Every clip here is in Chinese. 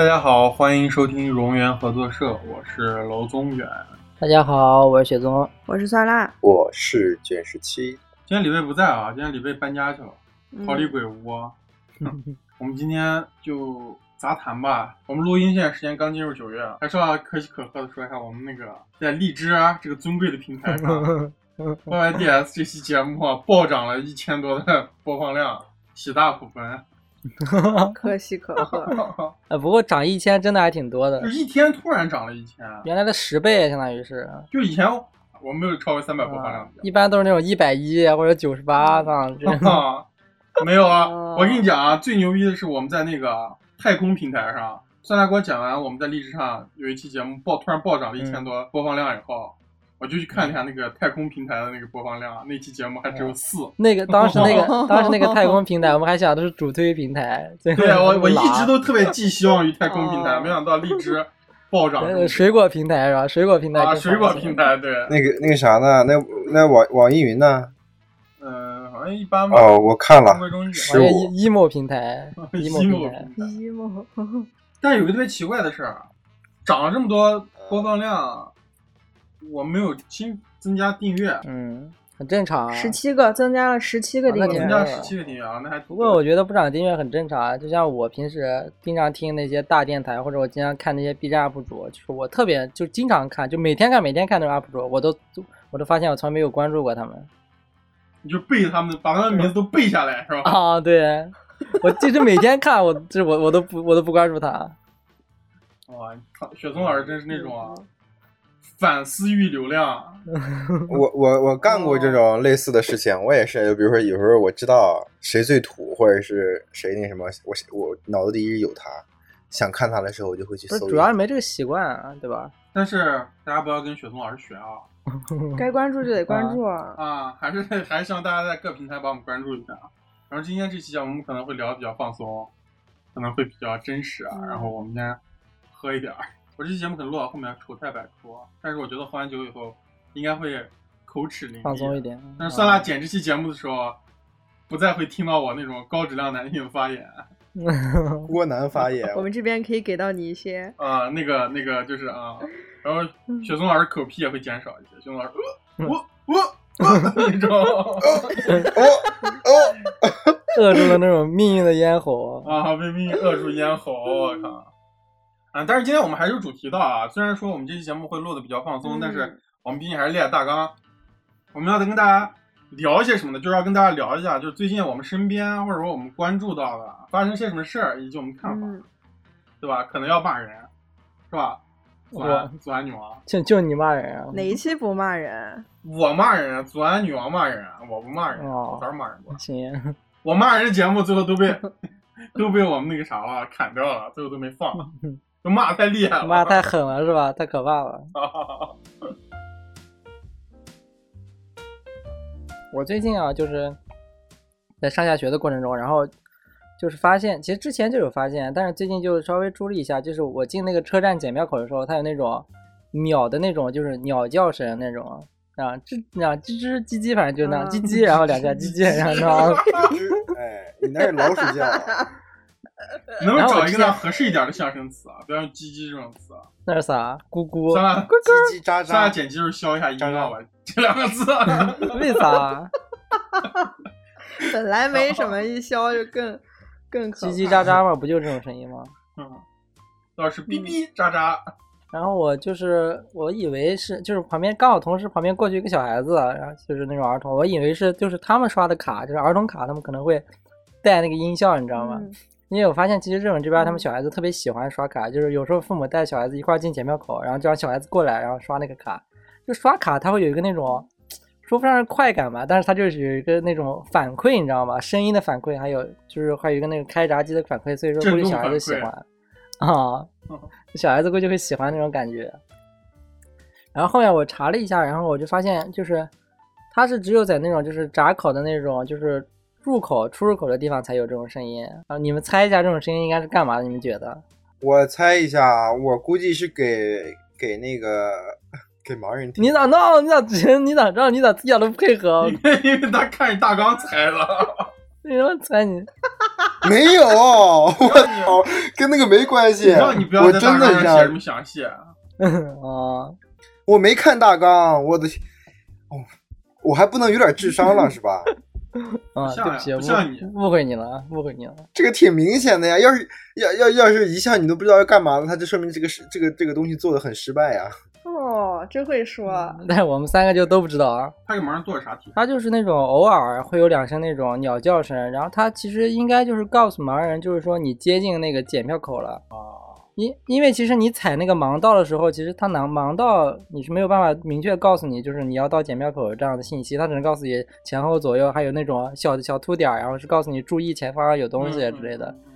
大家好，欢迎收听荣源合作社，我是娄宗远。大家好，我是雪宗。我是酸辣，我是卷十七，今天李卫不在啊，今天李卫搬家去了，嗯逃离鬼屋。我们今天就杂谈吧。我们录音现在时间刚进入九月，还是要可喜可贺的说一下，我们那个在荔枝啊这个尊贵的平台上，YYDS 这期节目啊暴涨了一千多的播放量，喜大普奔。可喜可贺。呃，不过涨一千真的还挺多的就，一天突然涨了一千，原来的十倍，相当于是。就以前我没有超过三百播放量的。一般都是那种一百一或者九十八这样。这种啊，没有啊！哦我跟你讲啊，最牛逼的是我们在那个太空平台上，酸辣给我讲完我们在荔枝上有一期节目爆突然暴涨了一千多播放量以后，我就去看了一下那个太空平台的那个播放量，那期节目还只有四。那个当时那个当时那个太空平台，我们还想的是主推平台。对啊，我我一直都特别寄希望于太空平台，哦没想到荔枝暴涨呃水果平台是吧？水果平台啊，水果平台对，那个那个啥呢？那那网网易云呢？嗯，好像一般吧。哦，我看了中，规中矩。是我玩一 emo 平台，emo 平 emo 台，一梦，但有个特别奇怪的事儿，涨了这么多播放量，我没有新增加订阅，嗯，很正常啊。十七个增加了十七个订阅增，加十七个订阅啊，那还不过我觉得不涨订阅很正常啊，就像我平时经常听那些大电台，或者我经常看那些 B 站 UP 主，就是我特别就经常看，就每天看每天看那种 UP 主，我都我都发现我从来没有关注过他们你就背他们，把他们名字都背下来是吧？啊。对，我就是每天看，我这我我都不我都不关注他。哇，雪松老师真是那种啊反私域流量，我我我干过这种类似的事情，我也是，就比如说有时候我知道谁最土，或者是谁那什么，我我脑子里一直有他，想看他的时候，我就会去不是，搜。主要是没这个习惯啊，对吧？但是大家不要跟雪松老师学啊 该关注就得关注啊。啊，还是还是希望大家在各平台把我们关注一下。然后今天这期节目我们可能会聊的比较放松，可能会比较真实啊。嗯然后我们先喝一点儿。我这期节目可能录到后面丑态百出，但是我觉得喝完酒以后应该会口齿伶俐，放松一。点。但是酸辣啊剪这期节目的时候，不再会听到我那种高质量男性发言 郭南发言，我们这边可以给到你一些，啊、那个那个就是啊，然后雪松老师口癖也会减少一些，雪松老师呃我我我那种 扼住了那种命运的咽喉。啊，被命运扼住咽喉，我靠！啊，但是今天我们还是有主题的啊，虽然说我们这期节目会录的比较放松，嗯但是我们毕竟还是列大纲，我们要跟大家聊一些什么呢？就是要跟大家聊一下，就是最近我们身边或者说我们关注到的发生些什么事儿，以及我们看法，嗯，对吧？可能要骂人，是吧？祖安祖安女王，就就你骂人啊？哪一期不骂人？我骂人，祖安女王骂人，我不骂人，哦我早上骂人过。行，我骂人的节目最后都被 都被我们那个啥了，砍掉了，最后都没放，就骂太厉害了，骂太狠了是吧？太可怕了。我最近啊，就是在上下学的过程中，然后就是发现，其实之前就有发现，但是最近就稍微注意一下，就是我进那个车站检票口的时候，它有那种鸟的那种，就是鸟叫声那种啊，吱啊吱吱叽叽，反正就那叽叽，然后两下 叽叽，然后然后 哎，你那是老鼠叫啊，能找一个那合适一点的相声词啊？不要用“叽叽”这种词啊。那是啥？咕咕算？了，叽叽喳喳。咱俩剪辑时候消一下音量吧，这两个字。为啥？本来没什么，一消就更更可叽叽喳喳嘛，不就这种声音吗？嗯，倒是哔哔喳喳。然后我就是我以为是就是旁边刚好同时旁边过去一个小孩子，然后就是那种儿童，我以为是就是他们刷的卡，就是儿童卡，他们可能会带那个音效，你知道吗？嗯因为我发现其实日本这边他们小孩子特别喜欢刷卡，就是有时候父母带小孩子一块儿进检票口，然后就让小孩子过来，然后刷那个卡，就刷卡他会有一个那种说不上是快感吧，但是他就是有一个那种反馈，你知道吗？声音的反馈，还有就是还有一个那个开闸机的反馈，所以说估计小孩子喜欢啊，小孩子估计会喜欢那种感觉。然后后面我查了一下，然后我就发现就是它是只有在那种就是闸口的那种就是入口、出入口的地方才有这种声音啊。你们猜一下这种声音应该是干嘛的？你们觉得？我猜一下，我估计是给给那个给盲人听。你咋弄？你咋你咋知道？你咋一点都不配合？因为他看你大纲猜了。为什么猜你？没有，我操，跟那个没关系。让你不要我在大纲上写这么，详细。啊啊，我没看大纲，我的哦，我还不能有点智商了是吧？啊，对不起，不像你误误会你了，啊，误会你了。这个挺明显的呀。要是要要要是一项你都不知道要干嘛，那它就说明这个是这个这个东西做的很失败呀。哦，真会说。但是我们三个就都不知道啊。他给盲人做的啥题？他就是那种偶尔会有两声那种鸟叫声，然后他其实应该就是告诉盲人，就是说你接近那个检票口了。啊，因因为其实你踩那个盲道的时候，其实它盲盲道你是没有办法明确告诉你，就是你要到检票口这样的信息，它只能告诉你前后左右还有那种小的小凸点儿，然后是告诉你注意前方有东西之类的。嗯。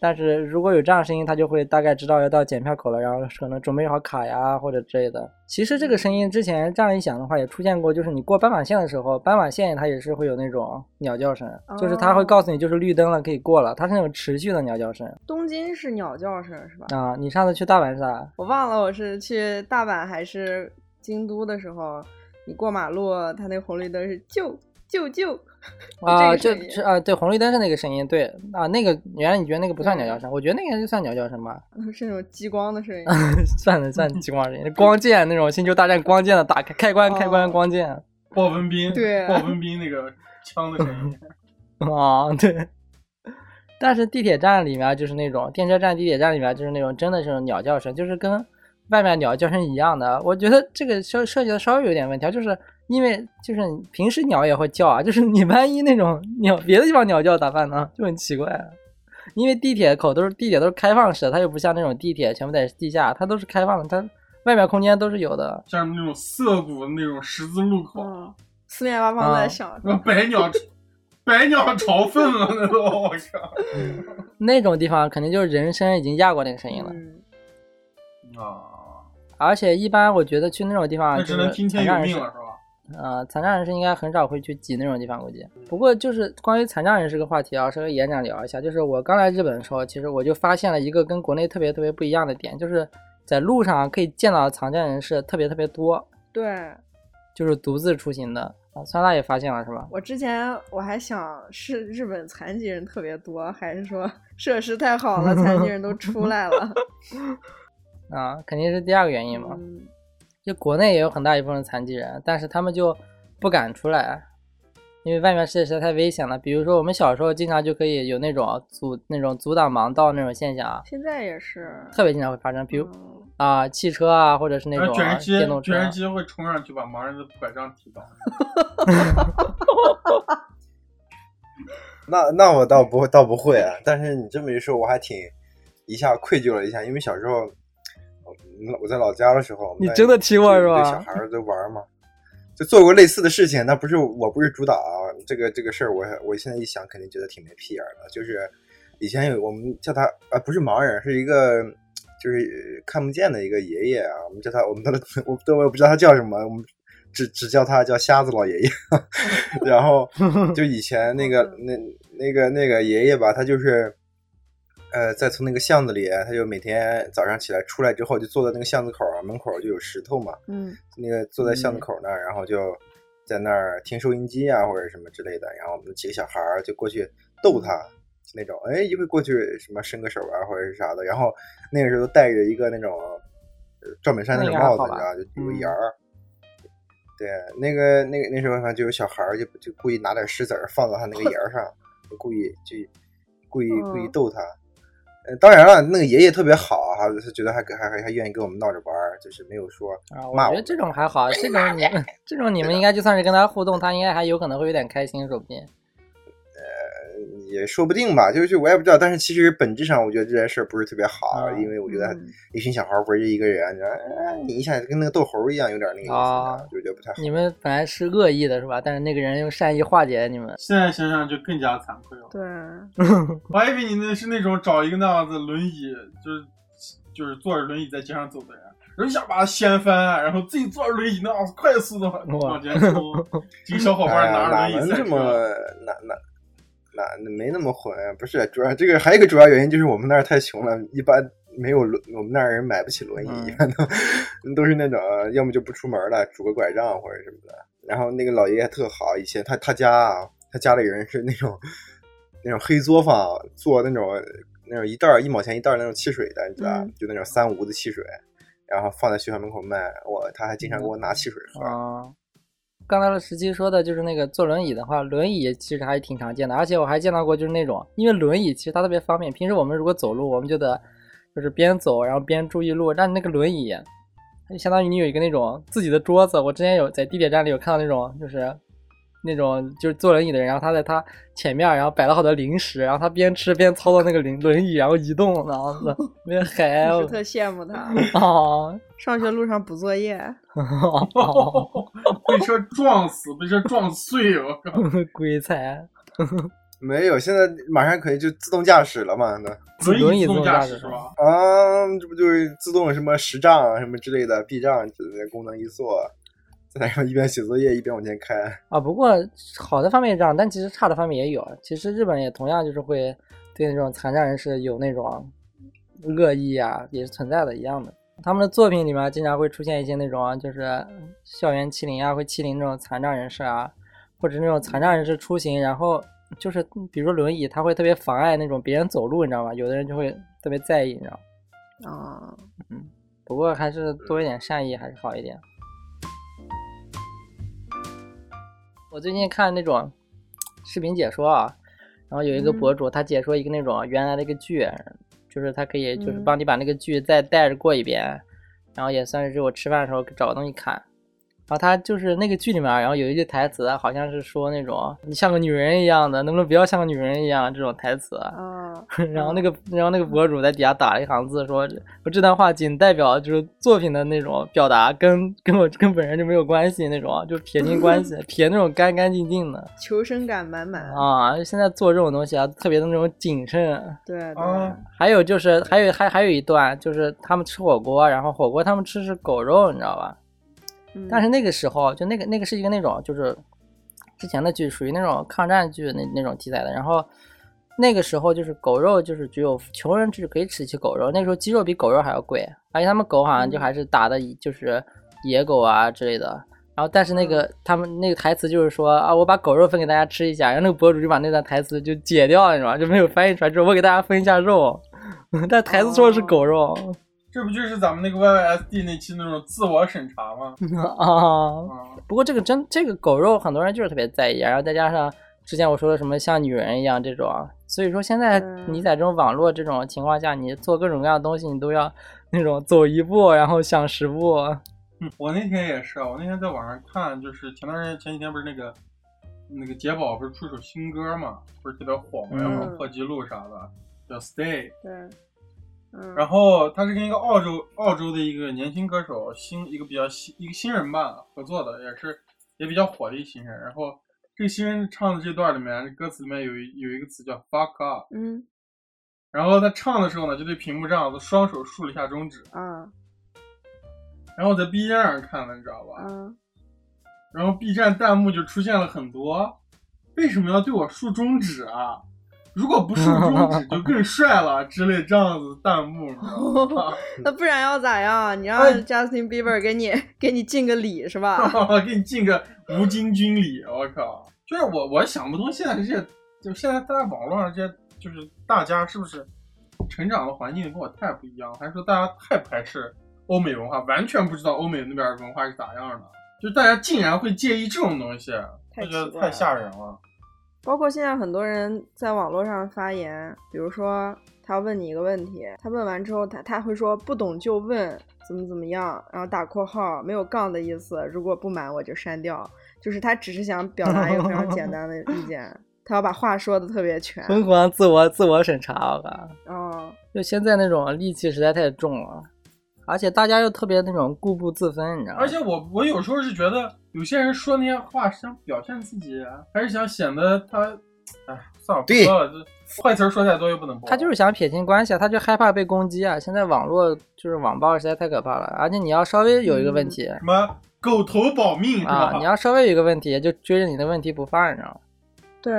但是如果有这样的声音，他就会大概知道要到检票口了，然后可能准备好卡呀或者之类的。其实这个声音之前这样一想的话，也出现过，就是你过斑马线的时候，斑马线它也是会有那种鸟叫声，就是它会告诉你就是绿灯了，可以过了，它是那种持续的鸟叫声东京是鸟叫声是吧？啊。你上次去大阪是啥？我忘了我是去大阪还是京都的时候，你过马路，它那红绿灯是救救救，啊，就是啊，对，红绿灯是那个声音，对啊，那个原来你觉得那个不算鸟叫声，我觉得那个就算鸟叫声吧，是那种激光的声音。算了算激光声音，光剑那种星球大战光剑的打开开关开关哦光剑鲍文斌，对鲍文斌那个枪的声音。啊，对。但是地铁站里面就是那种电车站、地铁站里面就是那种真的是鸟叫声，就是跟外面鸟叫声一样的。我觉得这个设设计的稍微有点问题啊，就是因为就是平时鸟也会叫啊，就是你万一那种鸟别的地方鸟叫咋办呢？就很奇怪、啊。因为地铁口都是地铁都是开放式的，它又不像那种地铁全部在地下，它都是开放的，它外面空间都是有的。像那种涩谷的那种十字路口，嗯，四面八方啊在响那百鸟百鸟朝凤了，那都我靠！那种地方肯定就是人声已经压过那个声音了。嗯，啊，而且一般我觉得去那种地方，只就是能听天由残障人士命了，是吧？呃，残障人士应该很少会去挤那种地方，估计。不过就是关于残障人士这个话题啊，稍微延展聊一下。就是我刚来日本的时候，其实我就发现了一个跟国内特别特别不一样的点，就是在路上可以见到残障人士特别特别多，对就是独自出行的。啊，酸辣也发现了是吧？我之前我还想是日本残疾人特别多，还是说设施太好了，残疾人都出来了？啊，肯定是第二个原因嘛。嗯，就国内也有很大一部分残疾人，但是他们就不敢出来，因为外面世界实在太危险了。比如说我们小时候经常就可以有那种阻那种阻挡盲道那种现象啊，现在也是，特别经常会发生。比如嗯啊、汽车啊，或者是那种啊卷机电动车卷人机会冲上去把盲人的拐杖踢倒。那那我倒不会，倒不会啊。但是你这么一说，我还挺一下愧疚了一下，因为小时候我我在老家的时候，你真的踢过是吧对小孩儿在玩嘛，就做过类似的事情。那不是我不是主导啊，这个这个事儿，我我现在一想，肯定觉得挺没屁眼儿的。就是以前有我们叫他啊，不是盲人，是一个就是看不见的一个爷爷啊，我们叫他，我们都我都我也不知道他叫什么，我们只只叫他叫瞎子老爷爷。然后就以前那个 那那个那个爷爷吧，他就是，呃，在从那个巷子里，他就每天早上起来出来之后，就坐在那个巷子口啊门口就有石头嘛，嗯那个坐在巷子口那儿，然后就在那儿听收音机啊或者什么之类的，然后我们几个小孩儿就过去逗他。那种，哎，一会过去什么伸个手啊，或者是啥的，然后那个时候戴着一个那种呃赵本山那种帽子，你知道，就有个嗯檐儿，对，那个那个那时候反正就有小孩儿就就故意拿点石子儿放到他那个沿儿上，就故意就故意故意嗯逗他。呃，当然了，那个爷爷特别好哈，他觉得还还还还愿意跟我们闹着玩儿，就是没有说啊，我骂我觉得这种还好，这种你 这种你们应该就算是跟他互动，他应该还有可能会有点开心，说不定。也说不定吧，就是我也不知道。但是其实本质上，我觉得这件事儿不是特别好，啊因为我觉得嗯一群小孩儿围着一个人，你说哎你一下跟那个逗猴一样，有点那个意思，啊就觉得不太好。你们本来是恶意的是吧？但是那个人用善意化解你们。现在想想就更加惭愧了。对，我还以为你那是那种找一个那样子轮椅，就是就是坐着轮椅在街上走的人，然后一下把他掀翻，然后自己坐着轮椅那样子快速的往前冲，几个小伙伴拿着轮椅这么哪哪哪那没那么混？不是主要这个还有一个主要原因就是我们那儿太穷了，一般没有轮，我们那儿人买不起轮椅，嗯一般都都是那种要么就不出门了，拄个拐杖或者什么的。然后那个老爷爷特好，以前他他家啊，他家里人是那种 那种黑作坊做那种那种一袋儿一毛钱一袋儿那种汽水的，你知道就那种三无的汽水，然后放在学校门口卖。我他还经常给我拿汽水喝。啊。刚才的十七说的就是那个坐轮椅的话，轮椅其实还挺常见的，而且我还见到过就是那种，因为轮椅其实它特别方便，平时我们如果走路，我们就得就是边走然后边注意路，但那个轮椅，它就相当于你有一个那种自己的桌子。我之前有在地铁站里有看到那种就是那种就是坐轮椅的人，然后他在他前面然后摆了好多零食，然后他边吃边操作那个轮轮椅，然后移动，然后 是特别嗨我是特羡慕他。哦。上学路上补作业，被车撞死，被车撞碎，我靠！鬼才，没有，现在马上可以就自动驾驶了嘛？那轮椅自动驾驶是吧？啊，这不就是自动什么识障啊什么之类的避障之类的功能一做，在那上一边写作业一边往前开。啊，不过好的方面是这样，但其实差的方面也有。其实日本也同样就是会对那种残障人士有那种恶意啊，也是存在的一样的。他们的作品里面经常会出现一些那种就是校园欺凌啊，会欺凌那种残障人士啊，或者那种残障人士出行，然后就是比如说轮椅，他会特别妨碍那种别人走路，你知道吗？有的人就会特别在意，你知道吗？啊，嗯不过还是多一点善意还是好一点。我最近看那种视频解说啊，然后有一个博主他解说一个那种原来的一个剧，就是他可以就是嗯帮你把那个剧再带着过一遍，然后也算是我吃饭的时候找个东西看。然后他就是那个剧里面，然后有一句台词，好像是说那种你像个女人一样的，能不能不要像个女人一样这种台词。啊，然后那个，然后那个博主在底下打了一行字说，我这段话仅代表就是作品的那种表达，跟跟我跟本人就没有关系那种，就撇清关系，撇那种干干净净的求生感满满。啊。现在做这种东西啊，特别的那种谨慎。对对，啊还有就是，还有还还有一段就是他们吃火锅，然后火锅他们吃是狗肉，你知道吧？嗯但是那个时候，就那个那个是一个那种就是之前的剧，属于那种抗战剧那那种题材的。然后那个时候就是狗肉，就是只有穷人只可以吃起狗肉。那时候鸡肉比狗肉还要贵，而且他们狗好像就还是打的就是野狗啊之类的。然后但是那个他们那个台词就是说啊，我把狗肉分给大家吃一下，然后那个博主就把那段台词就解掉了，你知道吗？就没有翻译出来，就是我给大家分一下肉，但台词说的是狗肉。这不就是咱们那个 YYSD 那期那种自我审查吗？啊，啊，不过这个真这个狗肉很多人就是特别在意，然后再加上之前我说的什么像女人一样这种，所以说现在嗯你在这种网络这种情况下，你做各种各样的东西，你都要那种走一步然后想十步。嗯我那天也是，我那天在网上看，就是前段时间前几天不是那个那个杰宝不是出首新歌嘛，不是特别火嘛，然后破纪录啥的，叫 Stay。对，嗯，然后他是跟一个澳洲澳洲的一个年轻歌手新一个比较新一个新人吧合作的，也是也比较火的一新人。然后这个新人唱的这段里面，歌词里面有一有一个词叫 fuck up，嗯然后他唱的时候呢，就对屏幕这样子双手竖了一下中指。嗯然后我在 B 站上看的，你知道吧？嗯，然后 B 站弹幕就出现了很多，为什么要对我竖中指啊？如果不竖中指就更帅了之类这样子弹幕？那不然要咋样？你让哎 Justin Bieber 给你给你敬个礼是吧？给你敬个吴京军礼，我靠！就是我我想不通，现在这些，就现在在网络上这些，就是大家是不是成长的环境跟我太不一样，还是说大家太排斥欧美文化，完全不知道欧美那边文化是咋样的？就大家竟然会介意这种东西，太我觉得太吓人了。包括现在很多人在网络上发言，比如说他问你一个问题，他问完之后，他他会说不懂就问，怎么怎么样，然后打括号，没有杠的意思，如果不满我就删掉，就是他只是想表达一个非常简单的意见，他要把话说的特别全。疯狂自我自我审查，我靠！哦，就现在那种戾气实在太重了，而且大家又特别那种固步自封，你知道吗？而且我我有时候是觉得有些人说那些话是想表现自己，还是想显得他，哎，算了，不说了，这坏词儿说太多又不能播。他就是想撇清关系啊，他就害怕被攻击啊。现在网络就是网暴实在太可怕了，而且你要稍微有一个问题、什么狗头保命是吧？啊，你要稍微有一个问题，就追着你的问题不放，你知道吗？对，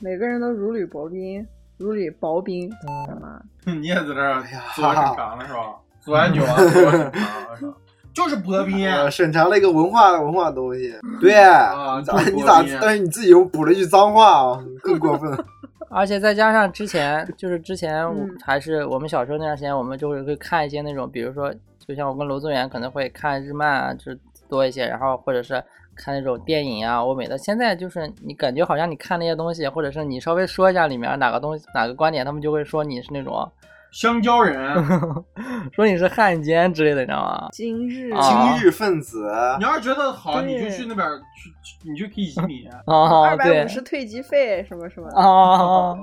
每个人都如履薄冰，如履薄冰，嗯干嘛？你也在这儿哎呀自我审查呢是吧？左按钮啊？就是薄冰。啊审查了一个文化文化东西，对，啊你咋？但是你自己又补了一句脏话啊，更过分。而且再加上之前，就是之前还是我们小时候那段时间，我们就会会看一些那种，比如说，就像我跟娄宗元可能会看日漫啊，就是多一些，然后或者是看那种电影啊，欧美的。现在就是你感觉好像你看那些东西，或者是你稍微说一下里面哪个东西哪个观点，他们就会说你是那种香蕉人，说你是汉奸之类的，你知道吗？今日啊今日分子，你要是觉得好，你就去那边去，你就可以移民。啊，二百对五十退机费什么什么的。啊，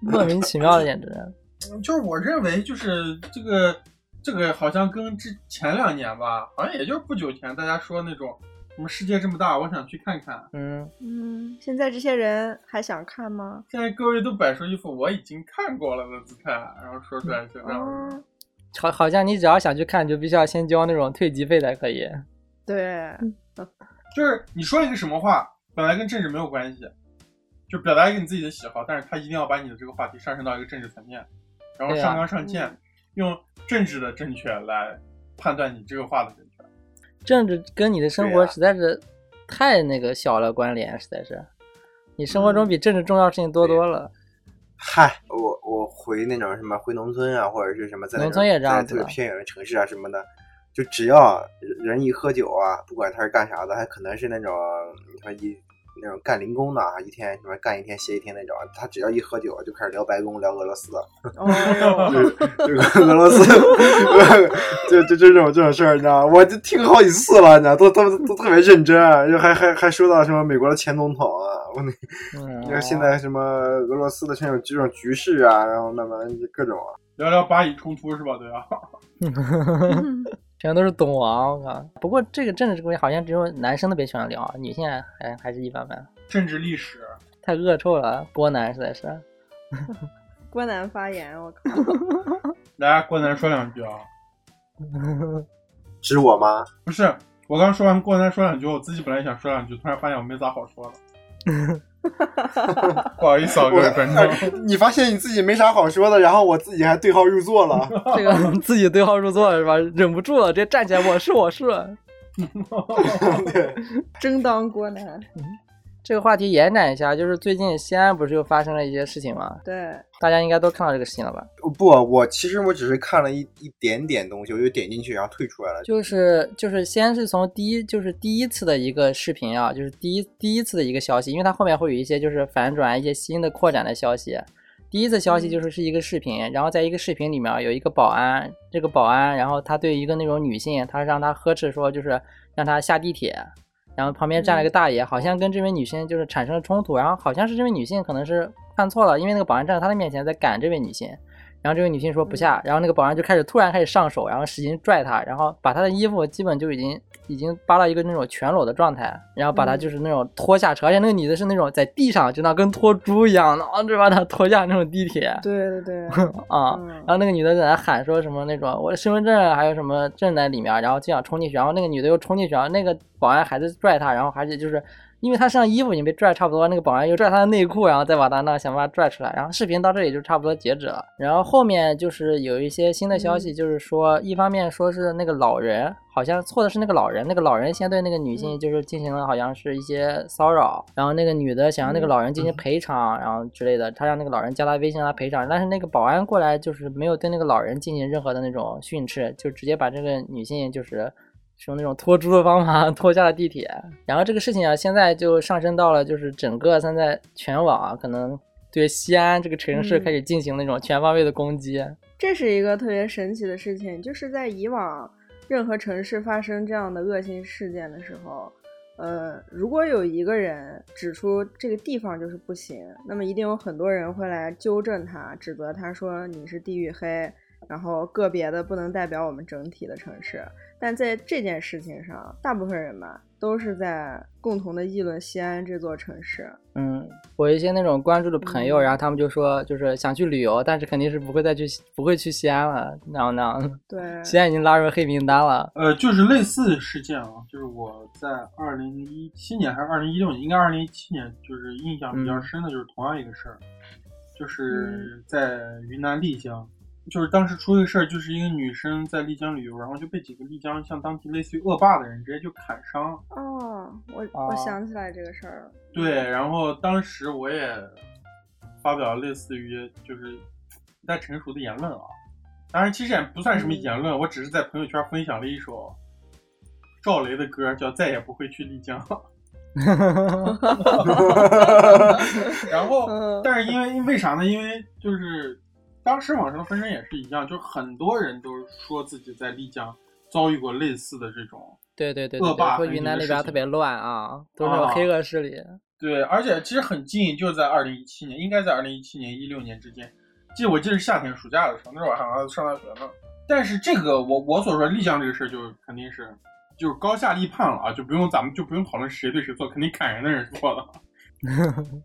莫名其妙的，简直。就是我认为，就是这个这个好像跟之前两年吧，好像也就是不久前大家说那种什么世界这么大，我想去看看。嗯，嗯，现在这些人还想看吗？现在各位都摆出一副我已经看过了的姿态，然后说出来就这样。哦，好，好像你只要想去看，就必须要先交那种退机费才可以。对，就是你说一个什么话，本来跟政治没有关系，就表达一个你自己的喜好，但是他一定要把你的这个话题上升到一个政治层面，然后上纲上线，嗯用政治的正确来判断你这个话的。政治跟你的生活实在是太那个小了关联，实在是，你生活中比政治重要事情多多了。嗨，我我回那种什么回农村啊，或者是什么在农村也这样特别偏远的城市啊什么的，就只要人一喝酒啊，不管他是干啥的，还可能是那种你说一那种干零工的啊，一天什么干一天歇一天那种，他只要一喝酒就开始聊白宫、聊俄罗斯，哦哟，这个俄罗斯，就就这种这种事儿，你知道吗？我就听好几次了，你知道，都都都特别认真，就还还还说到什么美国的前总统啊，我那嗯，你 看现在什么俄罗斯的这种这种局势啊，然后慢慢各种啊，聊聊巴以冲突是吧？对啊？全都是懂王，我靠！不过这个政治这个东西好像只有男生特别喜欢聊，女性还还是一般般，政治历史，太恶臭了，波男实在是。郭南发言，我靠，来，郭南说两句啊。指我吗？不是，我刚说完郭南说两句，我自己本来想说两句，突然发现我没咋好说的。不好意思啊，各位观众。你发现你自己没啥好说的，然后我自己还对号入座了。这个自己对号入座是吧？忍不住了，直接站起来，我是我是。对，争当郭南。这个话题延展一下，就是最近西安不是又发生了一些事情吗？对，大家应该都看到这个事情了吧？不，我其实我只是看了一一点点东西，我就点进去，然后退出来了。就是就是先是从第一就是第一次的一个视频啊，就是第一第一次的一个消息，因为它后面会有一些就是反转一些新的扩展的消息。第一次消息就是是一个视频，然后在一个视频里面有一个保安，这个保安，然后他对一个那种女性，他让她呵斥说就是让她下地铁，然后旁边站了一个大爷，好像跟这位女性就是产生了冲突，然后好像是这位女性可能是看错了，因为那个保安站在她的面前在赶这位女性，然后这位女性说不下，然后那个保安就开始突然开始上手，然后使劲拽她，然后把她的衣服基本就已经已经扒到一个那种全裸的状态，然后把她就是那种拖下车，而且那个女的是那种在地上就那跟拖猪一样的，啊，就把她拖下那种地铁。对对对，啊，嗯然后那个女的在那喊说什么那种我的身份证还有什么证在里面，然后就想冲进去，然后那个女的又冲进去，然后那个保安还在拽她，然后而且就是因为他身上衣服已经被拽差不多，那个保安又拽他的内裤，然后再把他那想办法拽出来，然后视频到这里就差不多截止了。然后后面就是有一些新的消息，就是说一方面说是那个老人好像错的是那个老人，那个老人先对那个女性就是进行了好像是一些骚扰，然后那个女的想让那个老人进行赔偿，然后之类的，他让那个老人加他微信让他赔偿，但是那个保安过来就是没有对那个老人进行任何的那种训斥，就直接把这个女性就是。是用那种拖猪的方法 拖下了地铁，然后这个事情啊，现在就上升到了就是整个现在全网啊，可能对西安这个城市嗯开始进行那种全方位的攻击。这是一个特别神奇的事情，就是在以往任何城市发生这样的恶性事件的时候，呃，如果有一个人指出这个地方就是不行，那么一定有很多人会来纠正他，指责他说你是地域黑，然后个别的不能代表我们整体的城市。但在这件事情上，大部分人吧都是在共同的议论西安这座城市。嗯，我一些那种关注的朋友，嗯然后他们就说，就是想去旅游，但是肯定是不会再去，不会去西安了，那样那样。对，西安已经拉入黑名单了。呃，就是类似的事件啊，就是我在二零一七年还是二零一六年，应该二零一七年，就是印象比较深的，就是同样一个事儿，就是在云南丽江，就是当时出一个事儿，就是一个女生在丽江旅游，然后就被几个丽江像当地类似于恶霸的人直接就砍伤，哦，我哦我想起来这个事儿了。对，然后当时我也发表类似于就是不太成熟的言论啊。当然，其实也不算什么言论，我只是在朋友圈分享了一首赵雷的歌，叫《再也不会去丽江》。然后，但是因为为啥呢？因为就是当时网上的风声也是一样，就很多人都说自己在丽江遭遇过类似的这种对对对，恶霸说云南那边特别乱啊，都是黑恶势力。对，而且其实很近，就在二零一七年，应该在二零一七年一六年之间。记我记得是夏天暑假的时候，那时候我还上大学呢。但是这个我我所说丽江这个事儿，就肯定是就是高下立判了啊，就不用咱们就不用讨论谁对谁错，肯定砍人的人错了。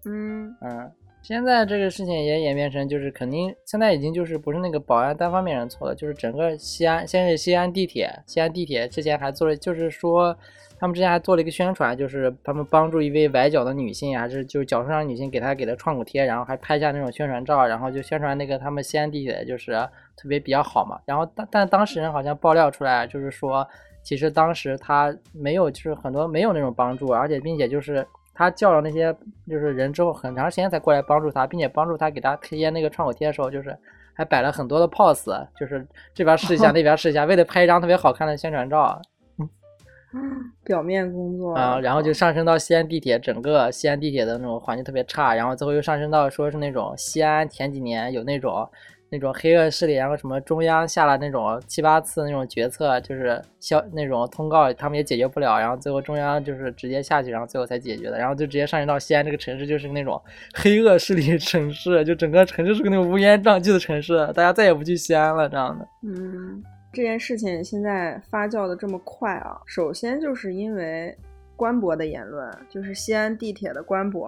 嗯 嗯，现在这个事情也演变成就是肯定现在已经就是不是那个保安单方面人错了，就是整个西安，先是西安地铁，西安地铁之前还做了，就是说。他们之前还做了一个宣传，就是他们帮助一位崴脚的女性，还是就是脚受伤女性，给她给她创口贴，然后还拍下那种宣传照，然后就宣传那个他们西安地铁就是特别比较好嘛。然后但但当事人好像爆料出来，就是说其实当时他没有，就是很多没有那种帮助，而且并且就是他叫了那些就是人之后，很长时间才过来帮助他，并且帮助他给他贴那个创口贴的时候，就是还摆了很多的 pose，就是这边试一下，那边试一下，为了拍一张特别好看的宣传照。表面工作啊，然后就上升到西安地铁，整个西安地铁的那种环境特别差，然后最后又上升到说是那种西安前几年有那种那种黑恶势力，然后什么中央下了那种七八次那种决策，就是消那种通告，他们也解决不了，然后最后中央就是直接下去，然后最后才解决的，然后就直接上升到西安这个城市就是那种黑恶势力城市，就整个城市是个那种乌烟瘴气的城市，大家再也不去西安了这样的。嗯。这件事情现在发酵的这么快啊，首先就是因为官博的言论，就是西安地铁的官博，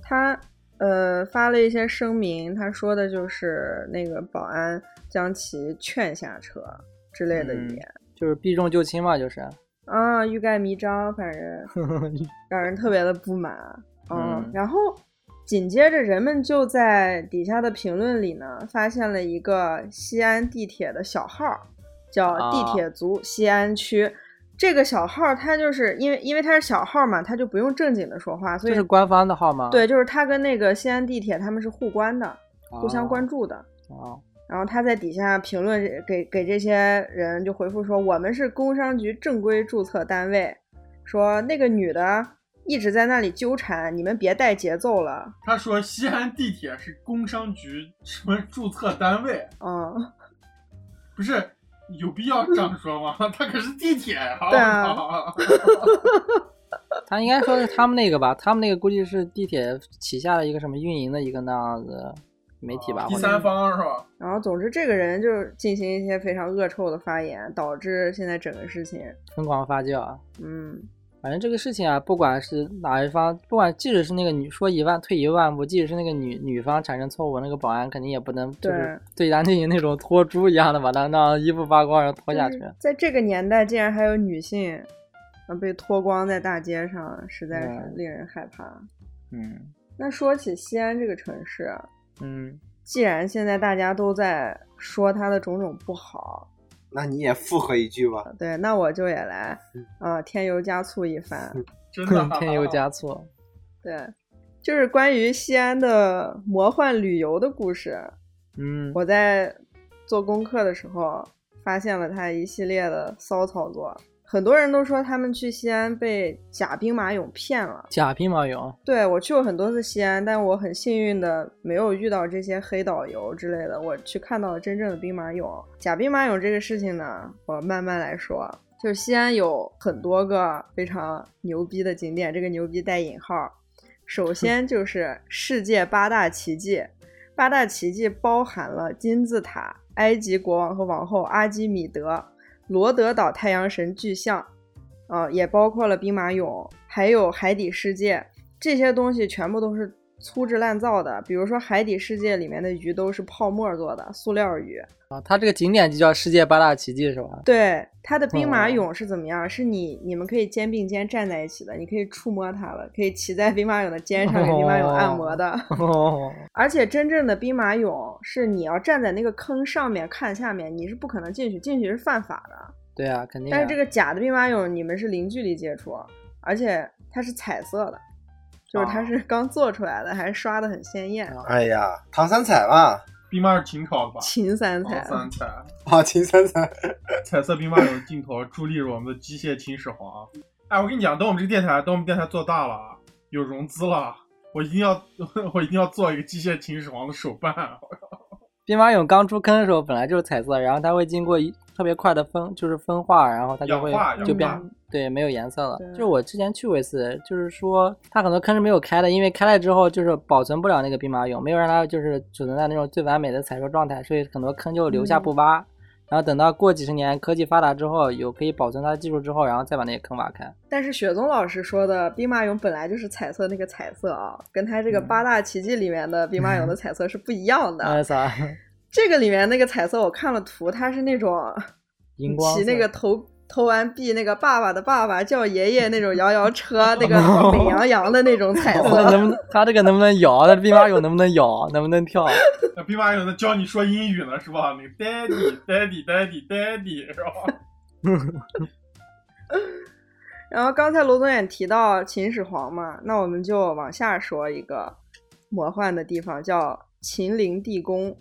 他呃发了一些声明，他说的就是那个保安将其劝下车之类的语言，就是避重就轻嘛，就是啊，欲盖弥彰，反正 让人特别的不满，嗯，然后紧接着人们就在底下的评论里呢，发现了一个西安地铁的小号。叫地铁族西安区，这个小号他就是因为因为他是小号嘛，他就不用正经的说话，所以是官方的号吗？对，就是他跟那个西安地铁他们是互关的，互相关注的。哦。然后他在底下评论给给这些人就回复说，我们是工商局正规注册单位，说那个女的一直在那里纠缠，你们别带节奏了。他说西安地铁是工商局什么注册单位？嗯，不是。有必要这样说吗？他可是地铁呀！对啊，他应该说是他们那个吧？他们那个估计是地铁旗下的一个什么运营的一个那样子媒体吧？第三方是吧？然后，总之，这个人就是进行一些非常恶臭的发言，导致现在整个事情疯狂发酵。嗯。反正这个事情啊，不管是哪一方，不管即使是那个女说一万退一万步，即使是那个女女方产生错误，那个保安肯定也不能就是对咱进行那种拖猪一样的把他那衣服扒光然后拖下去。在这个年代，竟然还有女性啊被脱光在大街上，实在是令人害怕。嗯，那说起西安这个城市，嗯，既然现在大家都在说它的种种不好。那你也附和一句吧。对，那我就也来，啊，添油加醋一番。真的，添油加醋。对，就是关于西安的魔幻旅游的故事。嗯，我在做功课的时候发现了他一系列的骚操作。很多人都说他们去西安被假兵马俑骗了。假兵马俑？对我去过很多次西安，但我很幸运的没有遇到这些黑导游之类的。我去看到了真正的兵马俑。假兵马俑这个事情呢，我慢慢来说。就是西安有很多个非常牛逼的景点，这个牛逼带引号。首先就是世界八大奇迹，八大奇迹包含了金字塔、埃及国王和王后阿基米德。罗德岛太阳神巨像，啊，也包括了兵马俑，还有海底世界，这些东西全部都是粗制滥造的。比如说海底世界里面的鱼都是泡沫做的，塑料鱼。啊，它这个景点就叫世界八大奇迹是吧？对，它的兵马俑是怎么样？是你你们可以肩并肩站在一起的，你可以触摸它了，可以骑在兵马俑的肩上给兵马俑按摩的。哦。而且真正的兵马俑是你要站在那个坑上面看下面，你是不可能进去，进去是犯法的。对啊，肯定。但是这个假的兵马俑，你们是零距离接触，而且它是彩色的。就是它啊是刚做出来的，还是刷的很鲜艳。啊哎呀，唐三彩嘛，兵马是秦朝的吧？秦三彩，唐三彩，啊，秦三彩，彩色兵马俑镜头助力着我们的机械秦始皇。哎，我跟你讲，等我们这个电台，等我们电台做大了，有融资了，我一定要，我一定要做一个机械秦始皇的手办。兵马俑刚出坑的时候本来就是彩色，然后它会经过一特别快的分，就是分化，然后它就会就变对没有颜色了。就是我之前去过一次，就是说它很多坑是没有开的，因为开了之后就是保存不了那个兵马俑，没有让它就是储存在那种最完美的彩色状态，所以很多坑就留下不挖。然后等到过几十年科技发达之后，有可以保存它的技术之后，然后再把那些坑挖开。但是雪宗老师说的兵马俑本来就是彩色那个彩色啊，跟他这个嗯八大奇迹里面的兵马俑的彩色是不一样的。那啥，这个里面那个彩色我看了图，它是那种 荧光色骑那个投投完币那个爸爸的爸爸叫爷爷那种摇摇车，那个美羊羊的那种彩色。能不能它这个能不能摇？那兵马俑能不能摇？能不能跳？那兵马俑在教你说英语呢，是吧？那个 daddy daddy daddy daddy 是吧？然后刚才罗总也提到秦始皇嘛，那我们就往下说一个魔幻的地方，叫秦陵地宫。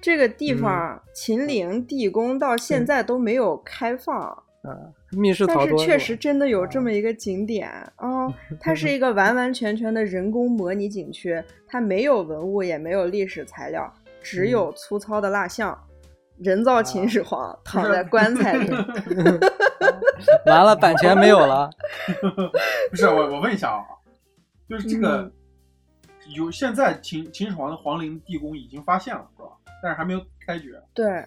这个地方，秦陵地宫到现在都没有开放，嗯，密室但逃脱但是确实真的有这么一个景点啊、它是一个完完全全的人工模拟景区，它没有文物，也没有历史材料，只有粗糙的蜡像，人造秦始皇躺在棺材里。完了，版权没有了。不是我，我问一下啊，就是这个、嗯有现在秦秦始皇的皇陵地宫已经发现了是吧？但是还没有开掘。对，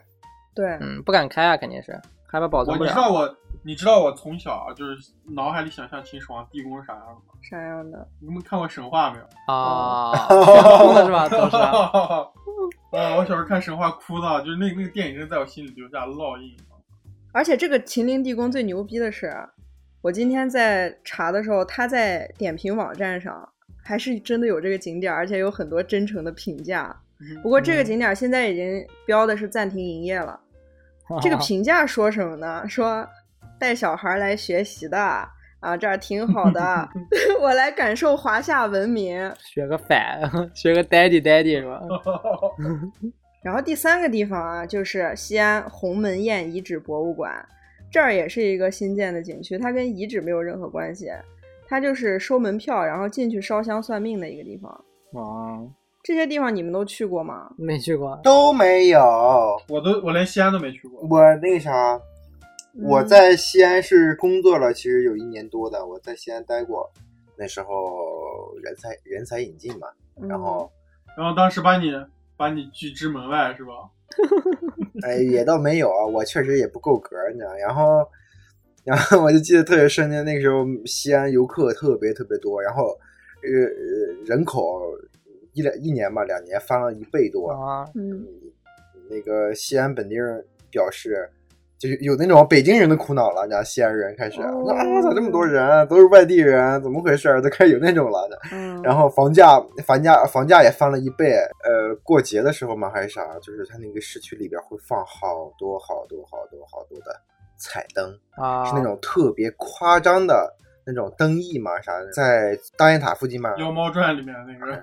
对，嗯，不敢开啊，肯定是害怕保我存不了。你知道我你知道我从小啊就是脑海里想象秦始皇地宫是啥样的吗？啥样的？你们看过神话没有？啊，哭了是吧？都是。啊，我小时候看神话哭的，就是那那个电影真的在我心里留下烙印。而且这个秦陵地宫最牛逼的是，我今天在查的时候，它在点评网站上还是真的有这个景点，而且有很多真诚的评价。不过这个景点现在已经标的是暂停营业了。这个评价说什么呢？说带小孩来学习的啊，这儿挺好的 我来感受华夏文明。学个反，学个 daddy daddy 是吧？然后第三个地方啊，就是西安鸿门宴遗址博物馆，这儿也是一个新建的景区，它跟遗址没有任何关系，它就是收门票，然后进去烧香算命的一个地方。哦，这些地方你们都去过吗？没去过。都没有。我都我连西安都没去过。我那个啥，我嗯在西安是工作了，其实有一年多的，我在西安待过。那时候人才人才引进嘛，嗯然后然后当时把你把你拒之门外是吧？哎也倒没有啊，我确实也不够格，你知道。然后，然后我就记得特别深的，那个时候西安游客特别特别多，然后呃呃人口一两一年吧，两年翻了一倍多。啊，嗯那个西安本地人表示，就是有那种北京人的苦恼了，你知道，西安人开始、啊，咋这么多人啊，都是外地人，怎么回事儿？都开始有那种了。嗯，然后房价房价房价也翻了一倍。呃，过节的时候嘛还是啥，就是他那个市区里边会放好多好多好多好多的彩灯，啊，是那种特别夸张的那种灯艺嘛啥的，在大雁塔附近嘛。《妖猫传》里面那个，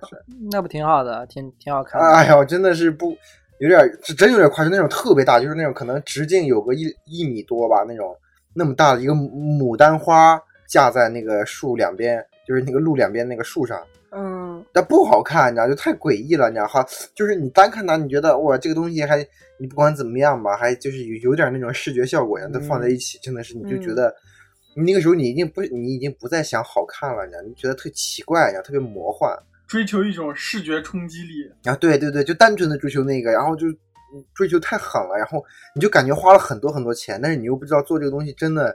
那不挺好的，挺挺好看的。哎呦，真的是不有点，是真有点夸张，那种特别大，就是那种可能直径有个一一米多吧，那种那么大的一个牡丹花架在那个树两边，就是那个路两边那个树上，嗯但不好看，你知道，就太诡异了，你知道哈，就是你单看它，你觉得哇，这个东西还你不管怎么样吧，还就是有有点那种视觉效果，然后都放在一起，真的是你就觉得。你那个时候你已经不，你已经不再想好看了，你知道，你觉得特奇怪，你知道，特别魔幻。追求一种视觉冲击力。啊，对对对，就单纯的追求那个，然后就嗯追求太狠了，然后你就感觉花了很多很多钱，但是你又不知道做这个东西真的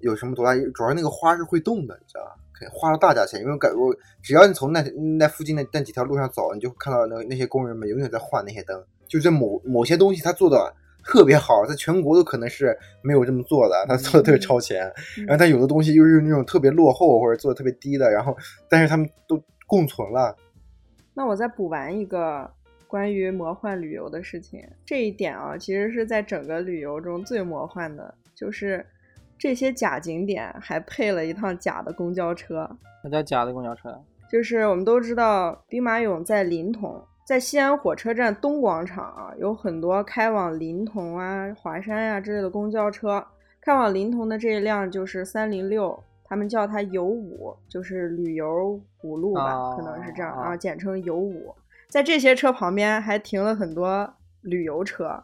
有什么多大，主要那个花是会动的，你知道吧？肯花了大价钱，因为感我只要你从那那附近那那几条路上走，你就看到那那些工人们永远在换那些灯，就这某某些东西他做的特别好，在全国都可能是没有这么做的，他做的特别超前，然后他有的东西又是那种特别落后或者做的特别低的，然后但是他们都共存了。那我再补完一个关于魔幻旅游的事情。这一点啊，其实是在整个旅游中最魔幻的，就是这些假景点还配了一趟假的公交车。那叫假的公交车。就是我们都知道，兵马俑在临潼，在西安火车站东广场啊，有很多开往临潼啊、华山呀、之类的公交车。开往临潼的这一辆就是三零六，他们叫它游五，就是旅游五路吧，哦可能是这样哦啊，简称游五。在这些车旁边还停了很多旅游车，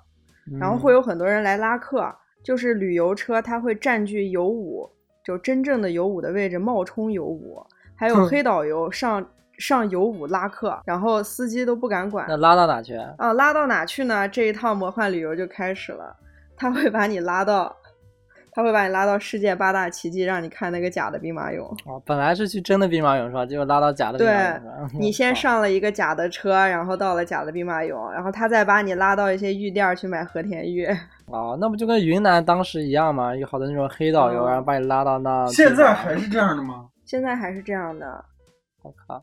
然后会有有很多人来拉客，就是旅游车它会占据游五，就真正的游五的位置，冒充游五，还有黑导游上上游五拉客，然后司机都不敢管那拉到哪去？啊，拉到哪去呢？这一趟魔幻旅游就开始了，他会把你拉到，他会把你拉到世界八大奇迹，让你看那个假的兵马俑。哦，本来是去真的兵马俑是吧？结果拉到假的兵马俑是吧？你先 上了一个假的车，然后到了假的兵马俑，然后他再把你拉到一些玉店儿去买和田玉。靠 哦，那不就跟云南当时一样吗？有好多那种黑导游，哦然后把你拉到那。现在还是这样的吗？现在还是这样的，我靠，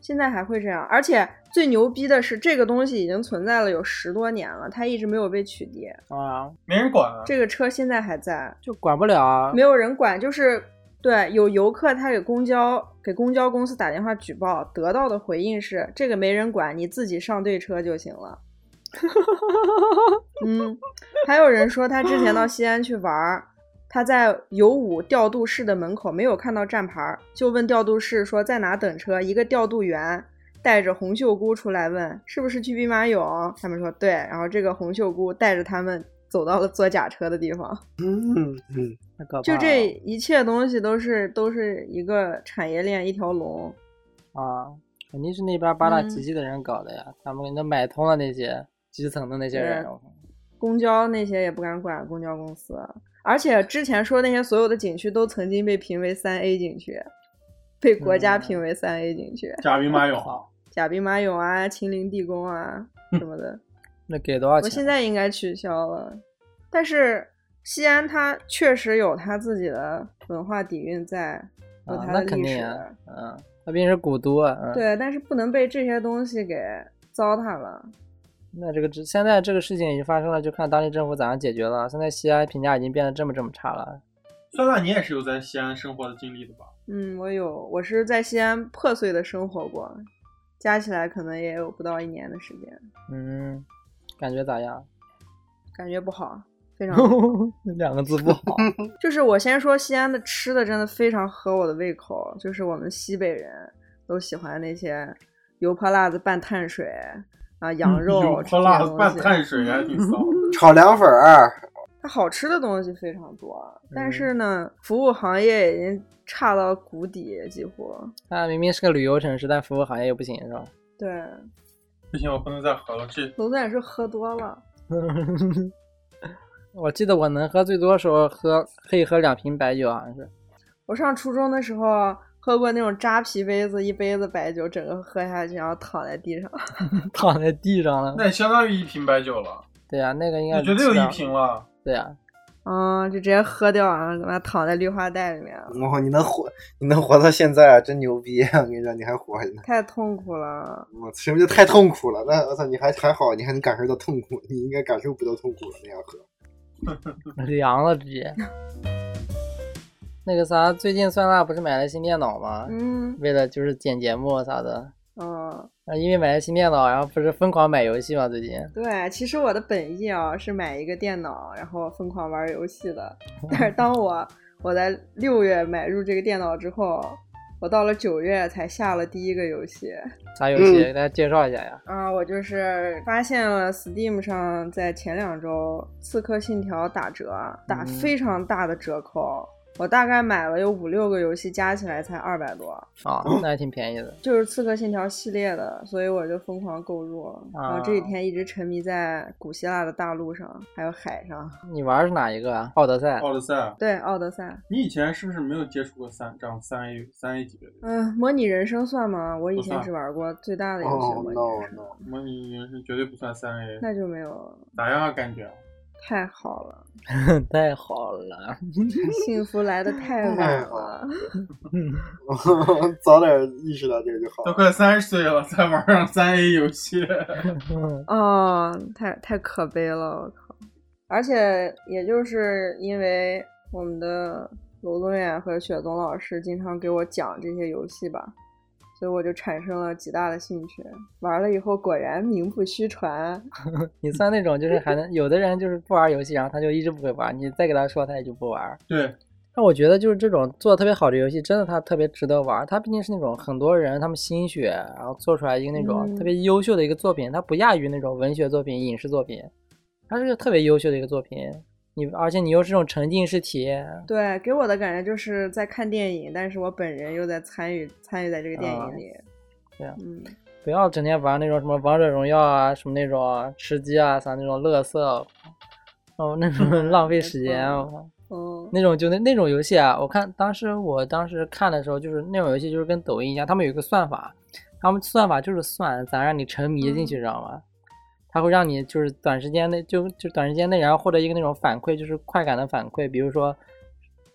现在还会这样，而且最牛逼的是，这个东西已经存在了有十多年了，它一直没有被取缔。啊，没人管啊。这个车现在还在，就管不了啊。没有人管，就是对有游客他给公交给公交公司打电话举报，得到的回应是这个没人管，你自己上对车就行了。嗯，还有人说他之前到西安去玩儿，他在有五调度室的门口没有看到站牌儿，就问调度室说在哪等车。一个调度员带着红袖姑出来问是不是去兵马俑，他们说对，然后这个红袖姑带着他们走到了坐假车的地方。嗯嗯，就这一切东西都是都是一个产业链一条龙。啊，肯定是那边八大嗯奇迹的人搞的呀，他们给他买通了那些基层的那些人。公交那些也不敢管公交公司，而且之前说那些所有的景区都曾经被评为三 A 景区，被国家嗯评为三 A 景区，假 兵马俑啊，假兵马俑啊、秦陵地宫啊什么的。那给多少钱？我现在应该取消了，但是西安它确实有它自己的文化底蕴在，有啊，那它的历史。肯定呀，嗯，它毕竟是古都啊，嗯。对，但是不能被这些东西给糟蹋了。那这个只现在这个事情已经发生了，就看当地政府咋样解决了。现在西安评价已经变得这么这么差了。酸辣，你也是有在西安生活的经历的吧？嗯，我有，我是在西安破碎的生活过，加起来可能也有不到一年的时间，嗯，感觉咋样？感觉不好，非常不好。两个字不好。就是我先说西安的吃的真的非常合我的胃口，就是我们西北人都喜欢那些油泼辣子拌碳水啊，羊肉泼辣拌。碳水还挺骚。炒凉粉儿，它好吃的东西非常多，但嗯是呢，服务行业已经差到谷底，几乎。它明明是个旅游城市，但服务行业又不行，是吧？对，不行，我不能再喝了。这总也是喝多了。我记得我能喝最多的时候喝可以喝两瓶白酒，好像是。我上初中的时候喝过那种扎啤杯子，一杯子白酒，整个喝下去，然后躺在地上。躺在地上了。那也相当于一瓶白酒了，对呀、那个应该绝对有一瓶了。对呀、嗯，就直接喝掉，然后他妈躺在绿化带里面，哇，你能活，你能活到现在，真牛逼！我跟你说，你还活着呢。太痛苦了。我什么叫太痛苦了？那我操，你还还好，你还能感受到痛苦，你应该感受不到痛苦了。那样喝，凉了直接。那个啥，最近酸辣不是买了新电脑吗？嗯为了就是剪节目啥的，嗯，啊，因为买了新电脑，然后不是疯狂买游戏吗？最近对，其实我的本意啊是买一个电脑，然后疯狂玩游戏的。但是当我我在六月买入这个电脑之后，我到了九月才下了第一个游戏。啥游戏？给大家介绍一下呀。啊，我就是发现了 Steam 上在前两周《刺客信条》打折，打嗯非常大的折扣。我大概买了有五六个游戏，加起来才二百多，啊，那还挺便宜的。就是《刺客信条》系列的，所以我就疯狂购入。然后这几天一直沉迷在古希腊的大陆上，还有海上。你玩的是哪一个啊？奥德赛。奥德赛，对，奥德赛。你以前是不是没有接触过三这样三 A 三 A 级别的？嗯、模拟人生算吗？我以前只玩过最大的游戏哦模拟 no 人生 no，模拟人生绝对不算三 A，那就没有。咋样啊？感觉？太好了，太好了，幸福来的太晚了。早点意识到这个就好都。快三十岁了，才玩上三 A 游戏，哦，太太可悲了，我靠！而且也就是因为我们的罗宗远和雪宗老师经常给我讲这些游戏吧，所以我就产生了极大的兴趣。玩了以后果然名不虚传。你算那种就是还能有的人就是不玩游戏，然后他就一直不会玩，你再给他说他也就不玩。对，但我觉得就是这种做的特别好的游戏，真的它特别值得玩。它毕竟是那种很多人他们心血，然后做出来一个那种嗯特别优秀的一个作品，它不亚于那种文学作品、影视作品，它是个特别优秀的一个作品。你而且你又是这种沉浸式体验，对，给我的感觉就是在看电影，但是我本人又在参与参与在这个电啊影里。对啊嗯，不要整天玩那种什么王者荣耀啊，什么那种吃鸡啊，啥那种乐色，哦，那种浪费时间。我靠嗯，那种就那那种游戏啊，我看当时我当时看的时候，就是那种游戏就是跟抖音一样，他们有一个算法，他们算法就是算咋让你沉迷进去，知道吗？它会让你就是短时间内就就短时间内，然后获得一个那种反馈，就是快感的反馈，比如说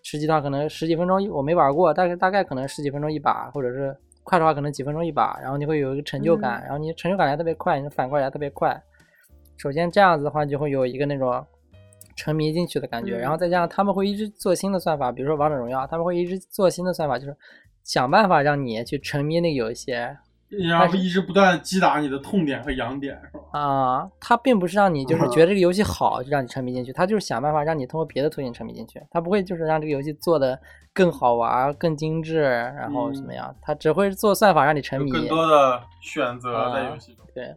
十几的话可能十几分钟我没玩过，大概大概可能十几分钟一把，或者是快的话可能几分钟一把，然后你会有一个成就感，嗯。然后你成就感来特别快，你的反馈来特别快。首先这样子的话，就会有一个那种沉迷进去的感觉，嗯然后再加上他们会一直做新的算法，比如说王者荣耀，他们会一直做新的算法，就是想办法让你去沉迷那个游戏然后一直不断击打你的痛点和痒点，是吧？啊。它并不是让你就是觉得这个游戏好就让你沉迷进去，它就是想办法让你通过别的途径沉迷进去，它不会就是让这个游戏做的更好玩、更精致，然后怎么样，它只会做算法让你沉迷。更多的选择啊在游戏中。对，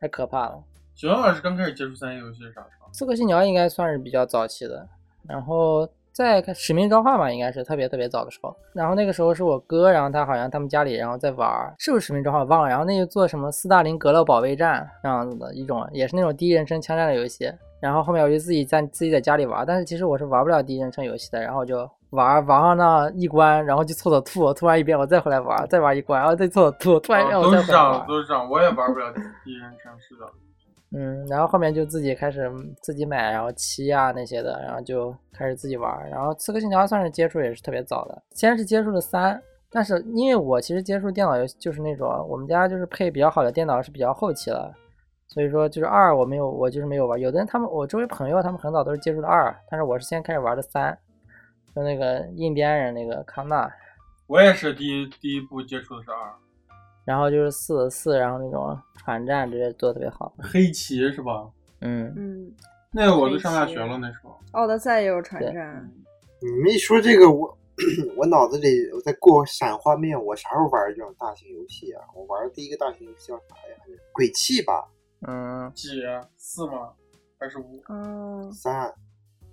太可怕了。小王老师刚开始接触三 A 游戏是啥时候？刺客信条应该算是比较早期的，然后在使命召唤吧，应该是特别特别早的时候。然后那个时候是我哥，然后他好像他们家里然后在玩，是不是使命召唤我忘了。然后那个做什么斯大林格勒保卫战这样子的一种，也是那种第一人称枪战的游戏。然后后面我就自己在自己在家里玩，但是其实我是玩不了第一人称游戏的，然后我就玩玩上那一关，然后就厕所吐，吐完一遍我再回来玩，再玩一关，然后再厕所吐，吐完一遍哦我再回来玩都是这样，。都是这样。我也玩不了第一人称，是的。嗯，然后后面就自己开始自己买，然后漆啊那些的，然后就开始自己玩。然后《刺客信条》算是接触也是特别早的，先是接触的三，但是因为我其实接触电脑游戏就是那种我们家就是配比较好的电脑是比较后期了，所以说就是二我没有，我就是没有玩。有的人他们我周围朋友他们很早都是接触的二，但是我是先开始玩的三，就那个印第安人那个康纳，我也是第一第一部接触的是二，然后就是四四，然后那种船战这些做的特别好。黑旗是吧？嗯，嗯，那个我都上大学了，那时候。奥德赛也有船战，你们一说这个，我 我脑子里我在过闪画面，我啥时候玩这种大型游戏啊？我玩的第一个大型游戏叫啥呀？鬼泣吧，嗯，几四吗？还是五？嗯，三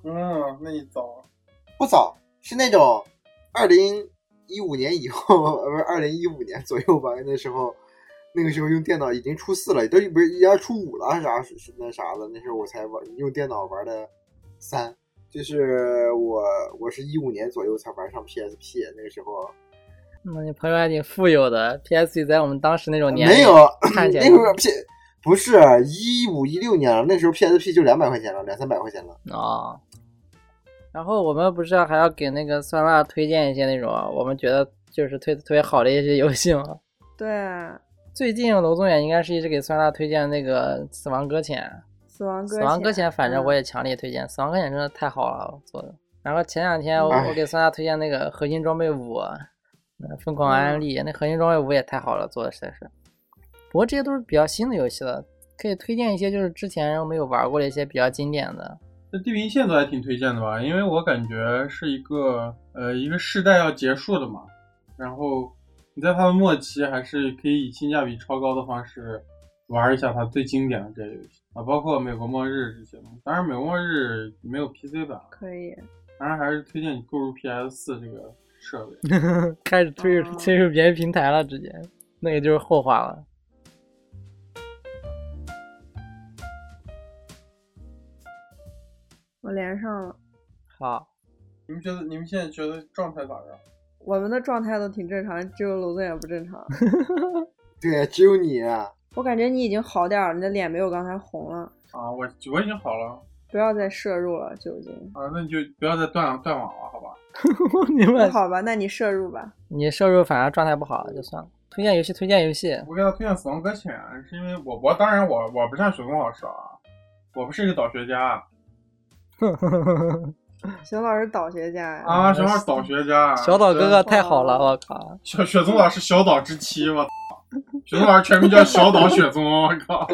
嗯，那你早。不早，是那种二零一五年以后，呃，不是二零一五年左右吧？那时候，那个时候用电脑已经初四了，都不是要初五了，啥是是那啥了？那时候我才玩用电脑玩的三，就是我我是一五年左右才玩上 PSP，那个时候那你朋友还挺富有的，PSP 在我们当时那种年代没有，看起来那时候 P 不是一五一六年了，那时候 PSP 就两百块钱了，两三百块钱了。哦。然后我们不是还要给那个酸辣推荐一些那种我们觉得就是推特别好的一些游戏吗？对，最近楼宗远应该是一直给酸辣推荐那个《死亡搁浅》，死亡搁死亡搁浅，反正嗯我也强烈推荐，死亡搁浅真的太好了做的。然后前两天我哎我给酸辣推荐那个核心装备五，呃疯狂安利，那核心装备五也太好了，做的实在是。不过这些都是比较新的游戏了，可以推荐一些就是之前没有玩过的一些比较经典的。这地平线都还挺推荐的吧，因为我感觉是一个呃一个世代要结束的嘛，然后你在它的末期还是可以以性价比超高的方式玩一下它最经典的这些游戏啊，包括美国末日这些东西。当然，美国末日没有 PC 版，可以，当然还是推荐你购入 PS 四这个设备。开始推哦推入别的平台了，直接那个就是后话了。我连上了。好，你们觉得你们现在觉得状态咋样？我们的状态都挺正常，只有娄宗远不正常。对，只有你，我感觉你已经好点儿了，你的脸没有刚才红了。啊，我我已经好了不要再摄入了，酒精。啊，那你就不要再断断网了，好吧？你们好吧，那你摄入吧。你摄入反而状态不好就算了。推荐游戏，推荐游戏。我给他推荐《死亡搁浅》，是因为我我当然我我不像雪松老师啊，我不是一个导学家，熊老师导学家呀，啊，熊老师导学家，小岛哥哥太好了，我靠！小雪宗老师小岛之妻，我操！雪宗老师全名叫小岛雪宗，我靠！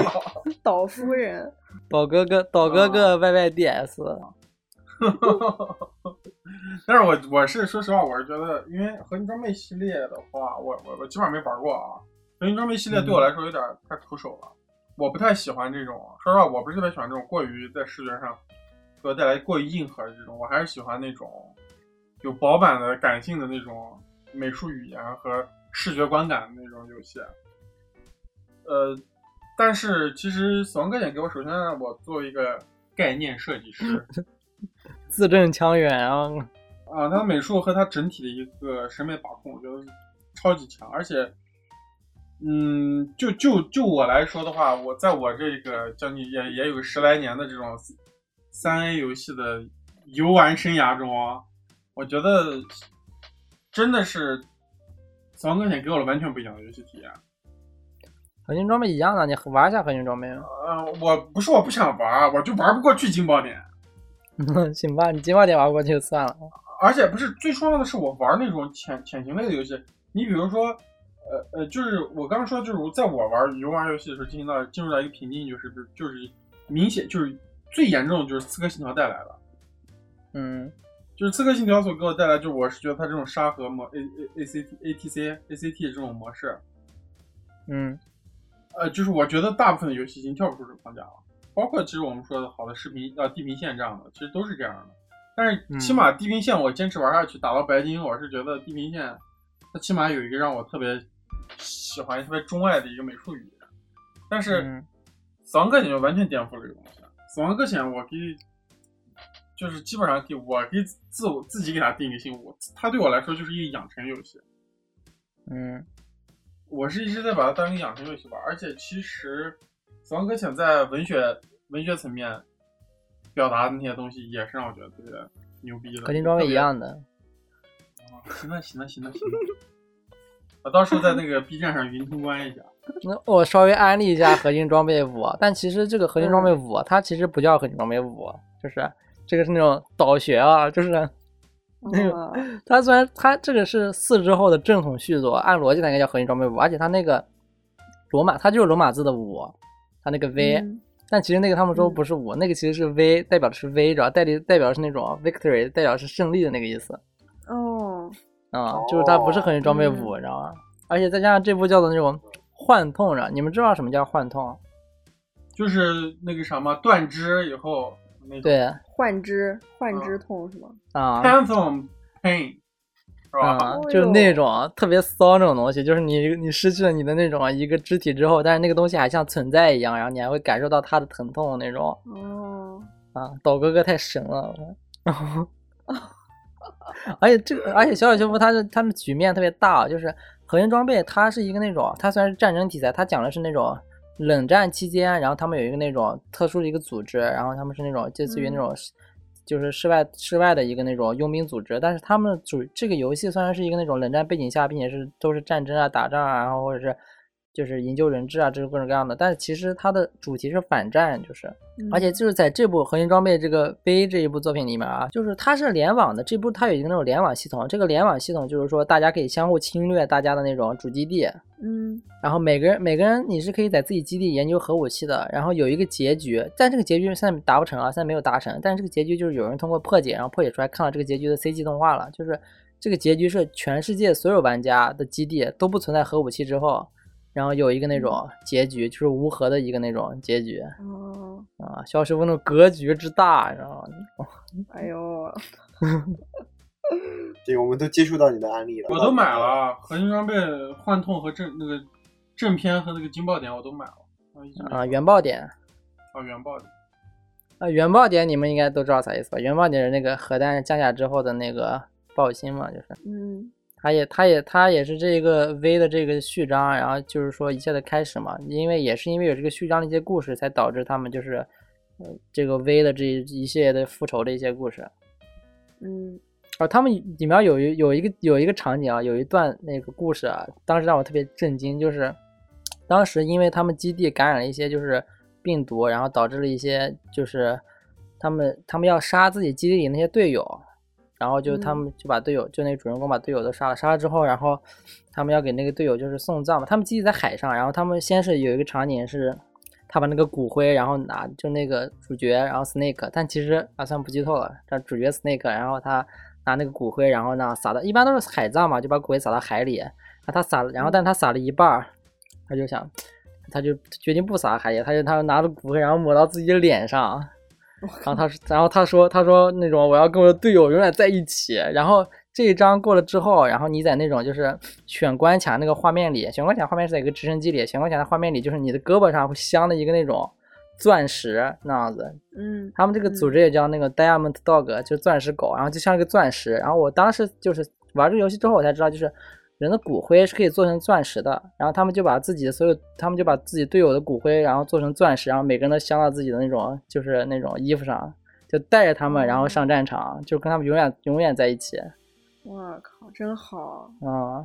岛夫人，岛哥哥，岛哥哥 YYDS，但是我我是说实话，我是觉得，因为合金装备系列的话，我我我基本上没玩过啊。合金装备系列对我来说有点太徒手了，我不太喜欢这种。说实话，我不是特别喜欢这种过于在视觉上给我带来过于硬核的这种，我还是喜欢那种有饱满的感性的那种美术语言和视觉观感的那种游戏。呃，但是其实《死亡搁浅》给我首先让我作为一个概念设计师。字正腔圆，啊啊，它美术和它整体的一个审美把控，我觉得超级强，而且，嗯，就就就我来说的话，我在我这个将近也也有十来年的这种三 A 游戏的游玩生涯中啊，我觉得真的是《死亡搁浅》给我了完全不一样的游戏体验。核心装备一样的，你玩一下核心装备吗？呃，我不是我不想玩，我就玩不过去金宝典。行吧，你金宝点玩不过去就算了。而且不是最重要的是，我玩那种潜潜行类的游戏，你比如说，呃呃，就是我刚刚说，就是在我玩游玩游戏的时候，进行到进入到一个瓶颈，就是就是明显就是最严重的就是《刺客信条》带来的，嗯就是《刺客信条》所给我带来，就是我是觉得它这种沙盒模 A A A C T A T C A C T 这种模式，嗯呃，就是我觉得大部分的游戏已经跳不出这个框架了，包括其实我们说的好的视频呃地平线这样的，其实都是这样的。但是起码地平线我坚持玩下去，打到白金，我是觉得地平线它起码有一个让我特别喜欢、特别钟爱的一个美术语言。但是嗯死亡搁浅就完全颠覆了这个东西。死亡搁浅我给就是基本上给我给自我自己给他定一个性，我他对我来说就是一个养成游戏。嗯我是一直在把它当成养成游戏玩，而且其实《死亡搁浅》在文学文学层面表达的那些东西，也是让我觉得特别牛逼的。合金装备一样的。行了行了行了行了，我到时候在那个 B 站上云通关一下。那我稍微安利一下 核心装备五，但其实这个核心装备五，它其实不叫核心装备五，就是这个是那种导学啊，就是那个啊它虽然它这个是四之后的正统续作，按逻辑它应该叫核心装备五，而且它那个罗马，它就是罗马字的五，它那个 V，、嗯。但其实那个他们说嗯不是五，那个其实是 V，代表的是 V，主要代理代表的是那种 victory，代表是胜利的那个意思哦，啊、就是它不是核心装备嗯。五，你知道吗？而且再加上这部叫做那种幻痛着，你们知道什么叫幻痛？就是那个什么断肢以后那种对幻肢幻肢痛是吗？啊，phantom pain 是吧？就是那种特别骚那种东西，就是你你失去了你的那种一个肢体之后，但是那个东西还像存在一样，然后你还会感受到它的疼痛那种哦，啊。岛哥哥太神了，而且这个而且小小修复他的他的局面特别大，就是合金装备它是一个那种它虽然是战争题材，它讲的是那种。冷战期间，然后他们有一个那种特殊的一个组织，然后他们是那种类似于那种就是室外室外的一个那种佣兵组织，但是他们主这个游戏虽然是一个那种冷战背景下，并且是都是战争啊、打仗啊，然后或者是就是营救人质啊，这种各种各样的，但是其实它的主题是反战，就是而且就是在这部核心装备这个 V 这一部作品里面啊，就是它是联网的，这部它有一个那种联网系统，这个联网系统就是说大家可以相互侵略大家的那种主基地，嗯。然后每个人每个人你是可以在自己基地研究核武器的，然后有一个结局，但这个结局现在达不成啊，现在没有达成，但是这个结局就是有人通过破解，然后破解出来看到这个结局的 CG 动画了，就是这个结局是全世界所有玩家的基地都不存在核武器之后，然后有一个那种结局，就是无核的一个那种结局。哦，啊，肖师傅那种格局之大，你知道吗？哎呦，对 我们都接触到你的案例了，我都买了核心装备幻痛和正那个正片和那个金爆点我都买了啊，原爆点。啊原爆点。啊，原爆点你们应该都知道啥意思吧？原爆点是那个核弹降下之后的那个爆心嘛，就是。嗯它也，他也，他也是这个 V 的这个序章，然后就是说一切的开始嘛。因为也是因为有这个序章的一些故事，才导致他们就是，呃，这个 V 的这一系列的复仇的一些故事。嗯啊，他们里面有一有一个有一个场景啊，有一段那个故事啊，当时让我特别震惊，就是当时因为他们基地感染了一些就是病毒，然后导致了一些就是他们他们要杀自己基地里那些队友，然后就他嗯们就把队友，就那主人公把队友都杀了，杀了之后，然后他们要给那个队友就是送葬嘛。他们基地在海上，然后他们先是有一个场景是，他把那个骨灰，然后拿就那个主角，然后 Snake，但其实啊算不剧透了，这主角 Snake，然后他拿那个骨灰，然后呢撒到，一般都是海葬嘛，就把骨灰撒到海里，啊他撒了，然后但他撒了一半儿，他就想，他就决定不撒海里，他就他拿着骨灰，然后抹到自己的脸上。然后他说，然后他说，他说那种我要跟我的队友永远在一起。然后这一章过了之后，然后你在那种就是选关卡那个画面里，选关卡画面是在一个直升机里，选关卡的画面里就是你的胳膊上会镶的一个那种钻石那样子。嗯他们这个组织也叫那个 Diamond Dog，就是钻石狗，然后就像一个钻石。然后我当时就是玩这个游戏之后，我才知道，就是人的骨灰是可以做成钻石的。然后他们就把自己的所有，他们就把自己队友的骨灰，然后做成钻石，然后每个人都镶到自己的那种就是那种衣服上，就带着他们，然后上战场，就跟他们永远永远在一起。我靠，真好！啊、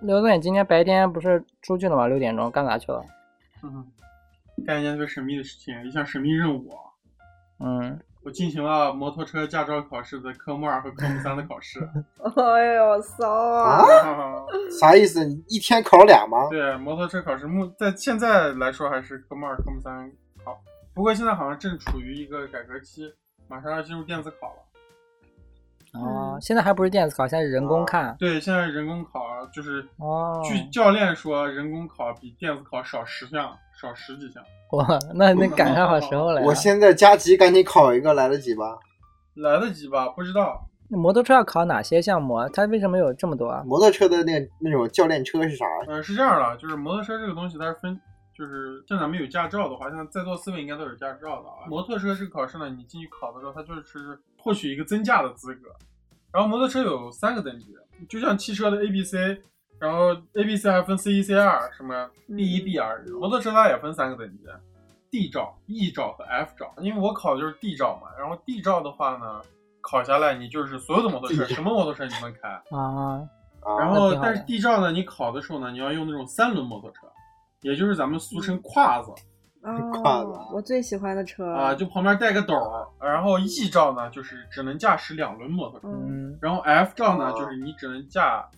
刘总，你今天白天不是出去了吗？六点钟干啥去了？嗯，干一件特别神秘的事情，一项神秘任务。嗯，我进行了摩托车驾照考试的科目二和科目三的考试。哎呦，骚啊！啥意思？你一天考俩吗？对，摩托车考试目在现在来说还是科目二、科目三考，不过现在好像正处于一个改革期，马上要进入电子考了。哦，现在还不是电子考，现在是人工看。对，现在人工考就是，哦，据教练说，人工考比电子考少十项，少十几项。哇，那那赶上好时候了。我现在加急，赶紧考一个，来得及吧？来得及吧？不知道。那摩托车要考哪些项目啊？它为什么有这么多啊？摩托车的那那种教练车是啥？嗯、是这样的，就是摩托车这个东西它是分，就是像咱们有驾照的话，像在座四位应该都有驾照的啊。摩托车这个考试呢，你进去考的时候，它就是获取一个增驾的资格。然后摩托车有三个等级，就像汽车的 A、B、C，然后 A、B、C 还分 C 一、C 二，什么 B 一、B 二。摩托车它也分三个等级：D 照、E 照和 F 照。因为我考的就是 D 照嘛，然后 D 照的话呢，考下来你就是所有的摩托车，什么摩托车你都能开。啊，啊，然后但是 D 照呢，你考的时候呢，你要用那种三轮摩托车，也就是咱们俗称胯子。胯子哦，我最喜欢的车。啊，就旁边带个斗儿，然后 E 照呢就是只能驾驶两轮摩托车，然后 F 照呢哦。就是你只能驾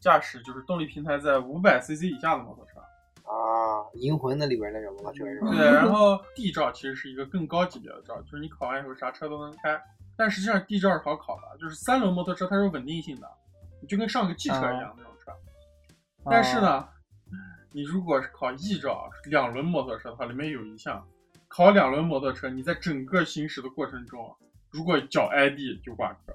驾驶就是动力平台在五百 CC 以下的摩托车，啊，银魂那里边那种摩托车是吧？对，然后 D 照其实是一个更高级别的照，就是你考完以后啥车都能开，但实际上 D 照是好考的，就是三轮摩托车它是稳定性的，你就跟上个汽车一样那种车，但是呢，你如果是考 E 照两轮摩托车的话，里面有一项，考两轮摩托车，你在整个行驶的过程中，如果脚挨地就挂科。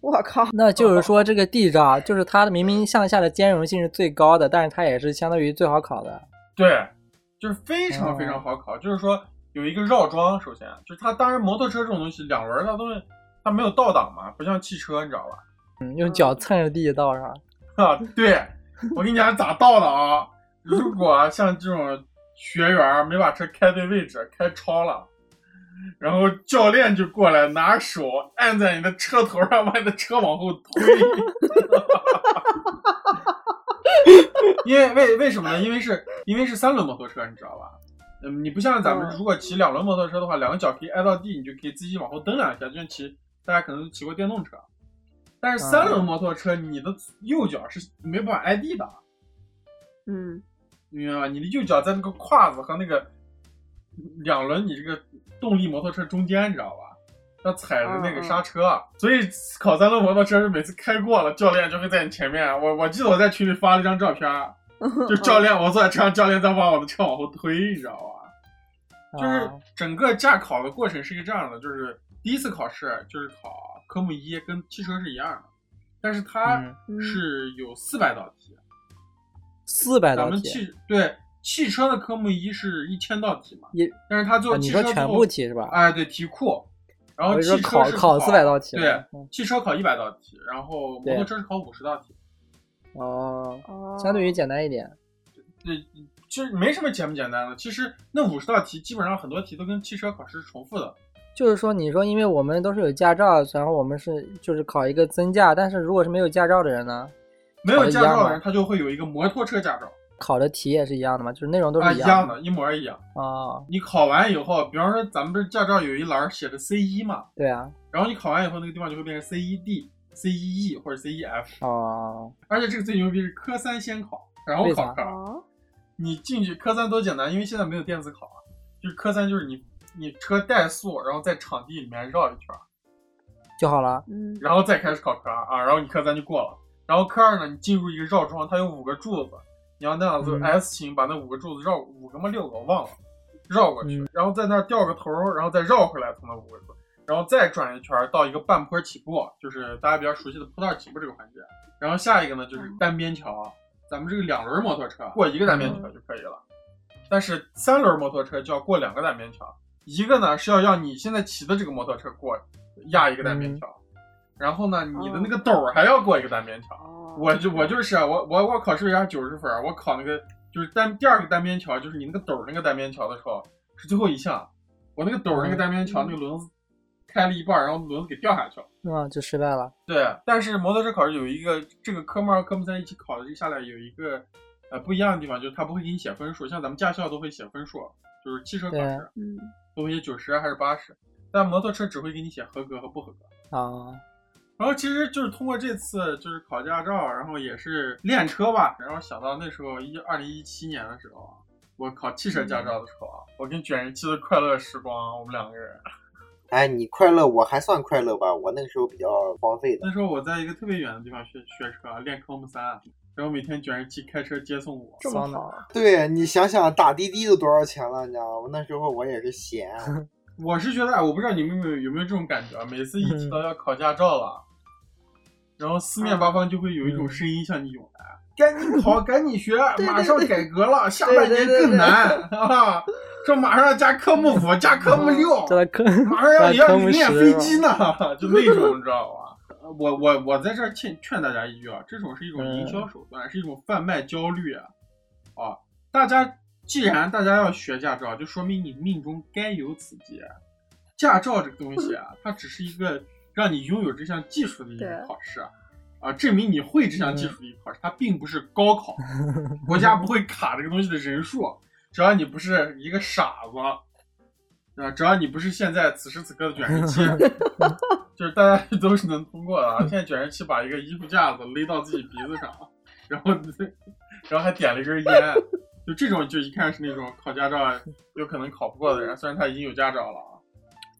我靠，那就是说这个 D 照，就是它的明明向下的兼容性是最高的，但是它也是相当于最好考的。对，就是非常非常好考。就是说有一个绕桩，首先就是它，当然摩托车这种东西，两轮儿它都是它没有倒档嘛，不像汽车，你知道吧？嗯，用脚蹭着地道上。啊，对，我跟你讲咋倒的啊？如果像这种学员没把车开对位置，开超了，然后教练就过来拿手按在你的车头上，把你的车往后推。因为为为什么呢？因为是因为是三轮摩托车，你知道吧？嗯，你不像咱们嗯如果骑两轮摩托车的话，两个脚可以挨到地，你就可以自己往后蹬两下，就像骑大家可能都骑过电动车。但是三轮摩托车，你的右脚是没办法挨地的，嗯，明白吗？你的右脚在那个胯子和那个两轮你这个动力摩托车中间，你知道吧？要踩着那个刹车，所以考三轮摩托车是每次开过了，教练就会在你前面。我我记得我在群里发了一张照片，就教练我坐在车上，教练在把我的车往后推，你知道吧？就是啊整个驾考的过程是一个这样的，就是第一次考试就是考科目一，跟汽车是一样的，但是它是有四百道题，四百道题，咱们汽对汽车的科目一是一千道题嘛，也但是它最后啊你说全部题是吧？哎，对题库，然后考考400道题对嗯，汽车考一百道题，然后摩托车是考五十道题，哦，哦，相对于简单一点。对，其实没什么简不简单的，其实那五十道题基本上很多题都跟汽车考试是重复的，就是说，你说因为我们都是有驾照，然后我们是就是考一个增驾，但是如果是没有驾照的人呢，没有驾照的人他就会有一个摩托车驾照。考的题也是一样的吗？就是内容都啊，是样一样的，一模一样。啊？你考完以后，比方说咱们不是驾照有一栏写着 C 一嘛，对啊，然后你考完以后，那个地方就会变成 C 一 D、C 一 E 或者 C 一 F。哦，而且这个最牛逼是科三先考，然后考科二。哦，你进去科三多简单，因为现在没有电子考啊，就是科三就是你你车怠速，然后在场地里面绕一圈，就好了。嗯，然后再开始考科二啊，然后你科三就过了。然后科二呢，你进入一个绕桩，它有五个柱子，你要那样子嗯。S 型把那五个柱子绕五个吗？六个我忘了，绕过去，嗯。然后在那儿掉个头，然后再绕回来从那五个柱，然后再转一圈儿到一个半坡起步，就是大家比较熟悉的坡道起步这个环节。然后下一个呢就是单边桥，咱们这个两轮摩托车过一个单边桥就可以了，但是三轮摩托车就要过两个单边桥，一个呢是要让你现在骑的这个摩托车过压一个单边桥，然后呢你的那个斗儿还要过一个单边桥。哦我就我就是啊我我我考试压九十分，我考那个就是单第二个单边桥，就是你那个斗儿那个单边桥的时候是最后一项，我那个斗儿那个单边桥那个轮子开了一半，然后轮子给掉下去了。嗯，就失败了。对，但是摩托车考试有一个这个科目二、科目三一起考的这个下来有一个呃不一样的地方，就是它不会给你写分数，像咱们驾校都会写分数，就是汽车考试嗯，都会写九十还是八十，但摩托车只会给你写合格和不合格。啊，然后其实就是通过这次就是考驾照，然后也是练车吧，然后想到那时候一二零一七年的时候啊，我考汽车驾照的时候啊，我跟卷人期的快乐时光，我们两个人。哎，你快乐，我还算快乐吧？我那个时候比较荒废的。那时候我在一个特别远的地方学学车，练科目三，然后每天卷人期开车接送我。这么对你想想，打滴滴都多少钱了？你知道吗？那时候我也是闲。我是觉得，哎，我不知道你们有没有有没有这种感觉啊？每次一提到 要考驾照了，然后四面八方就会有一种声音向你涌来，赶紧考，赶紧学，马上改革了，下半年更难啊！说马上要加科目五，加科目六，马上要要练飞机呢，就那种，你知道吧？我我我在这儿劝劝大家一句啊，这种是一种营销手段，是一种贩卖焦虑啊！啊，大家既然大家要学驾照，就说明你命中该有此劫。驾照这个东西啊，它只是一个让你拥有这项技术的一个考试啊，啊，证明你会这项技术的一个考试，它并不是高考，国家不会卡这个东西的人数，只要你不是一个傻子，啊，只要你不是现在此时此刻的卷人期，就是大家都是能通过的啊。现在卷人器把一个衣服架子勒到自己鼻子上，然后然后还点了一根烟，就这种就一看是那种考驾照有可能考不过的人，虽然他已经有驾照了啊。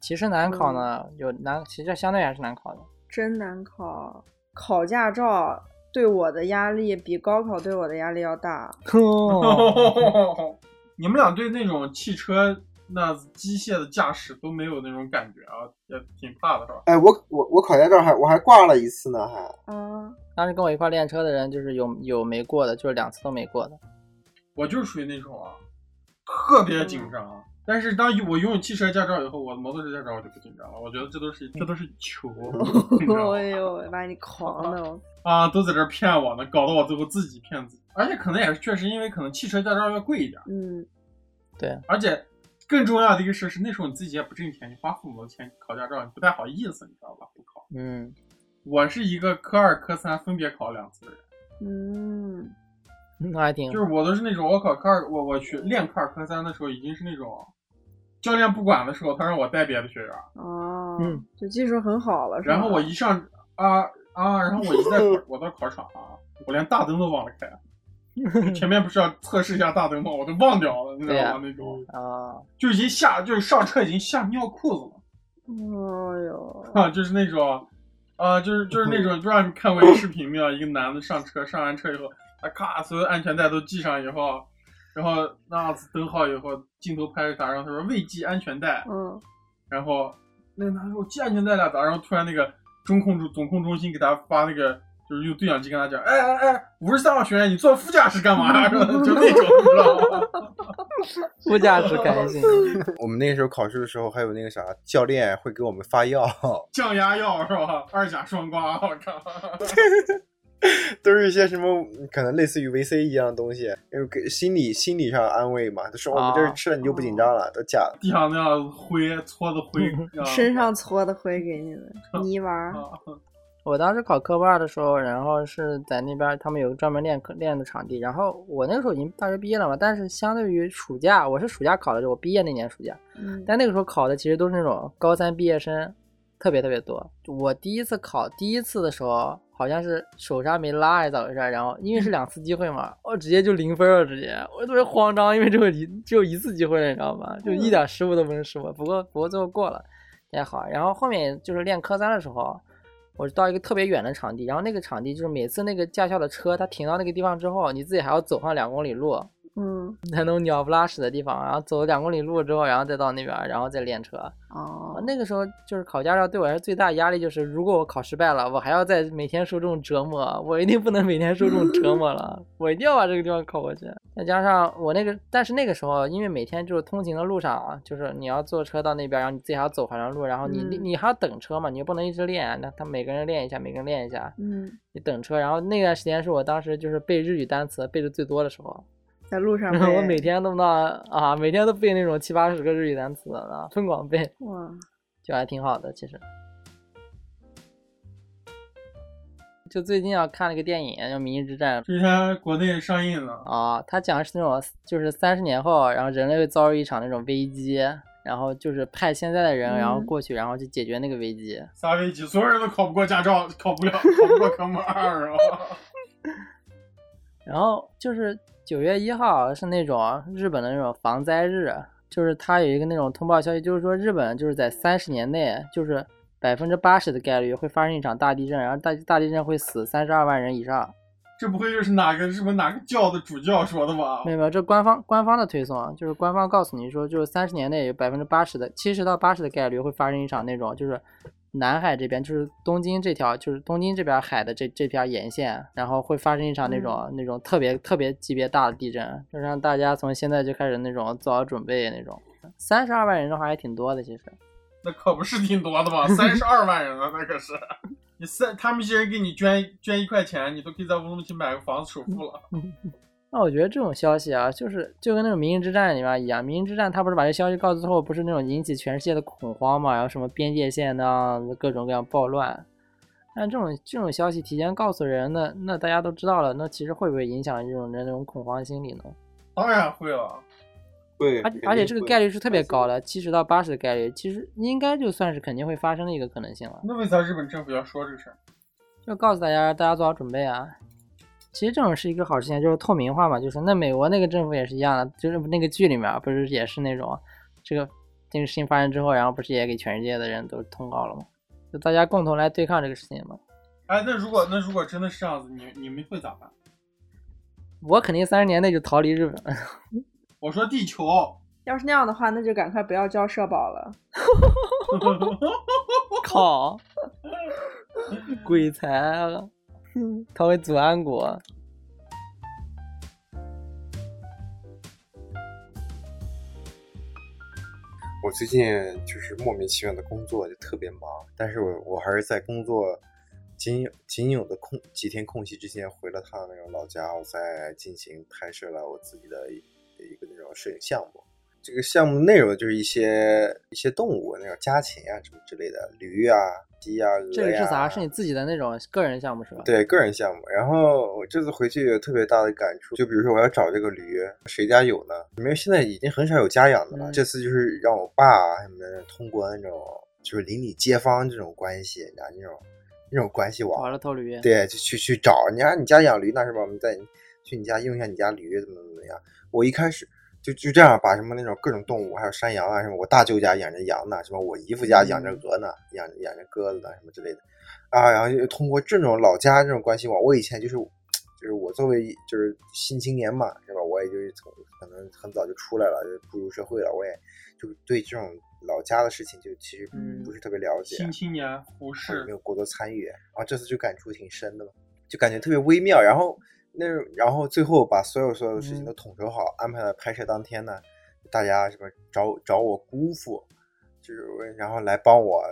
其实难考呢，有难，其实相对还是难考的。真难考。考驾照对我的压力比高考对我的压力要大。哦 你们俩对那种汽车那机械的驾驶都没有那种感觉啊，也挺怕的是吧？哎，我我我考驾照还我还挂了一次呢，还。啊，当时跟我一块练车的人，就是有有没过的，就是两次都没过的。我就是属于那种啊，特别紧张。但是当我拥有汽车驾照以后，我的摩托车驾照我就不紧张了。我觉得这都是这都是球，哎呦，把你狂的！啊，都在这儿骗我呢，搞得我最后自己骗自己。而且可能也是确实因为可能汽车驾照要贵一点，嗯，对，而且更重要的一个事是，那时候你自己也不挣钱，你花父母的钱考驾照，你不太好意思，你知道吧？不考。嗯，我是一个科二、科三分别考两次的人，嗯，那还挺就是我都是那种我考科二，我我去练科二、科三的时候，已经是那种教练不管的时候，他让我带别的学员，哦，嗯，就技术很好了，然后我一上啊啊，然后我一在 我到考场啊，我连大灯都忘了开。前面不是要测试一下大灯吗？我都忘掉了，你知道吗？那种啊，就已经吓，就是上车已经吓尿裤子了。哎呦，啊，就是那种，啊，就是就是那种，不知道你看过一个视频没有？一个男的上车，上完车以后，他咔，所有安全带都系上以后，然后那灯号以后，镜头拍着他，然后他说未系安全带，嗯，然后那个男的说我系安全带了咋？然后突然那个中控中总控中心给他发那个。就是用对讲机跟他讲，哎哎哎，五十三号学员，你坐副驾驶干嘛？就那种，你知道吗？副驾驶开心。我们那个时候考试的时候，还有那个啥，教练会给我们发药，降压药是吧？二甲双胍，我靠！都是一些什么可能类似于维 C 一样的东西，因为给心理心理上安慰嘛。就说我们这儿吃了你就不紧张了，都假的。地上那样灰搓的灰，啊身上搓的灰给你的 泥丸我当时考科目二的时候，然后是在那边他们有个专门练课练的场地，然后我那个时候已经大学毕业了嘛，但是相对于暑假，我是暑假考的，我毕业那年暑假，嗯，但那个时候考的其实都是那种高三毕业生，特别特别多。我第一次考第一次的时候，好像是手刹没拉还是咋回事，然后因为是两次机会嘛，我直接就零分了，直接我特别慌张，因为只有一只有一次机会了，你知道吗？就一点失误都不能失误。不过不过最后过了也好，然后后面就是练科三的时候。我到一个特别远的场地，然后那个场地就是每次那个驾校的车，它停到那个地方之后，你自己还要走上两公里路，嗯，在那种鸟不拉屎的地方，然后走两公里路之后，然后再到那边，然后再练车。哦，那个时候就是考驾照对我来说最大压力就是，如果我考失败了，我还要再每天受这种折磨，我一定不能每天受这种折磨了，我一定要把这个地方考过去。再加上我那个，但是那个时候因为每天就是通勤的路上啊，就是你要坐车到那边，然后你自己还要走好长路，然后你你你还要等车嘛，你又不能一直练，那他每个人练一下，每个人练一下，嗯，你等车。然后那段时间是我当时就是背日语单词背的最多的时候。在路上，我每天都能啊，每天都背那种七八十个日语单词啊，疯狂背，哇，就还挺好的。其实，就最近啊看了个电影叫《明日之战》，之前国内上映了啊。它讲的是那种，就是三十年后，然后人类会遭遇一场那种危机，然后就是派现在的人，然后过去，然后去解决那个危机。啥危机？所有人都考不过驾照，考不了，考不过科目二啊。然后就是九月一号是那种日本的那种防灾日，就是它有一个那种通报消息，就是说日本就是在三十年内，就是百分之八十的概率会发生一场大地震，然后大大地震会死三十二万人以上。这不会又是哪个日本哪个教的主教说的吧？没有没有，这官方官方的推送，就是官方告诉你说，就是三十年内有百分之八十的七十到八十的概率会发生一场那种就是。南海这边就是东京这条，就是东京这边海的这这片沿线，然后会发生一场那种、那种特别特别级别大的地震，就让大家从现在就开始那种做好准备那种。三十二万人的话还挺多的，其实。那可不是挺多的吗？三十二万人啊，那可是。你三，他们一些人给你捐捐一块钱，你都可以在乌鲁木齐买个房子首付了。那我觉得这种消息啊，就是就跟那种《明日之战》里面一样，《明日之战》他不是把这消息告诉之后，不是那种引起全世界的恐慌嘛？然后什么边界线的各种各样暴乱。但这种这种消息提前告诉人那，那大家都知道了，那其实会不会影响这种人那种恐慌心理呢？当然会了，会。而而且这个概率是特别高的，七十到八十的概率，其实应该就算是肯定会发生的一个可能性了。那为啥日本政府要说这个事儿？就告诉大家，大家做好准备啊。其实这种是一个好事情，就是透明化嘛。就是那美国那个政府也是一样的，就是那个剧里面不是也是那种，这个这个事情发生之后，然后不是也给全世界的人都通告了吗？就大家共同来对抗这个事情嘛。哎，那如果那如果真的是这样子，你你们会咋办？我肯定三十年内就逃离日本。我说地球。要是那样的话，那就赶快不要交社保了。靠！鬼才啊！他会祖安国。我最近就是莫名其妙的工作就特别忙，但是我我还是在工作仅仅有的空几天空隙之间回了趟那种老家，我在进行拍摄了我自己的一一个那种摄影项目。这个项目内容就是一些一些动物，那种家禽啊什么之类的，驴啊、鸡啊、鹅呀。这个是啥？是你自己的那种个人项目是吧？对，个人项目。然后我这次回去有特别大的感触，就比如说我要找这个驴，谁家有呢？因为现在已经很少有家养的了。嗯、这次就是让我爸什么通过那种就是邻里街坊这种关系，你知道那种那种关系网，找了头驴。对，就去去找你看你家养驴那是吧？我们在去你家用一下你家驴怎么怎么样？我一开始。就就这样把什么那种各种动物，还有山羊啊什么，我大舅家养着羊呢，什么我姨夫家养着鹅呢，养养着鸽子呢，什么之类的，啊，然后就通过这种老家这种关系网，我以前就是就是我作为就是新青年嘛，是吧？我也就是从可能很早就出来了，就步入社会了，我也就对这种老家的事情就其实不是特别了解，新青年忽视，没有过多参与，然后这次就感触挺深的嘛，就感觉特别微妙，然后。那然后最后把所有所有的事情都统筹好，安排了拍摄当天呢，大家什么找找我姑父，就是然后来帮我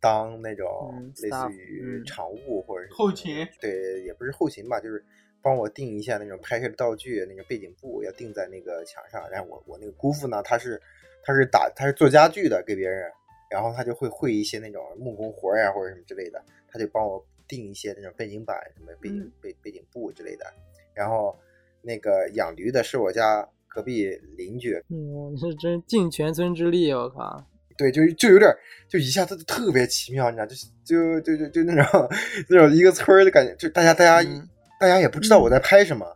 当那种类似于场务或者是后勤，对，也不是后勤吧，就是帮我定一下那种拍摄的道具，那个背景布要定在那个墙上。然后我我那个姑父呢，他是他是打他是做家具的，给别人，然后他就会会一些那种木工活呀或者什么之类的，他就帮我。订一些那种背景板、什么背景嗯背背景布之类的。然后那个养驴的是我家隔壁邻居，嗯，你是真尽全村之力，我靠！对，就就有点，就一下子就特别奇妙，你知道，就是就就就就那种那种一个村儿的感觉，就大家大家、嗯大家也不知道我在拍什么，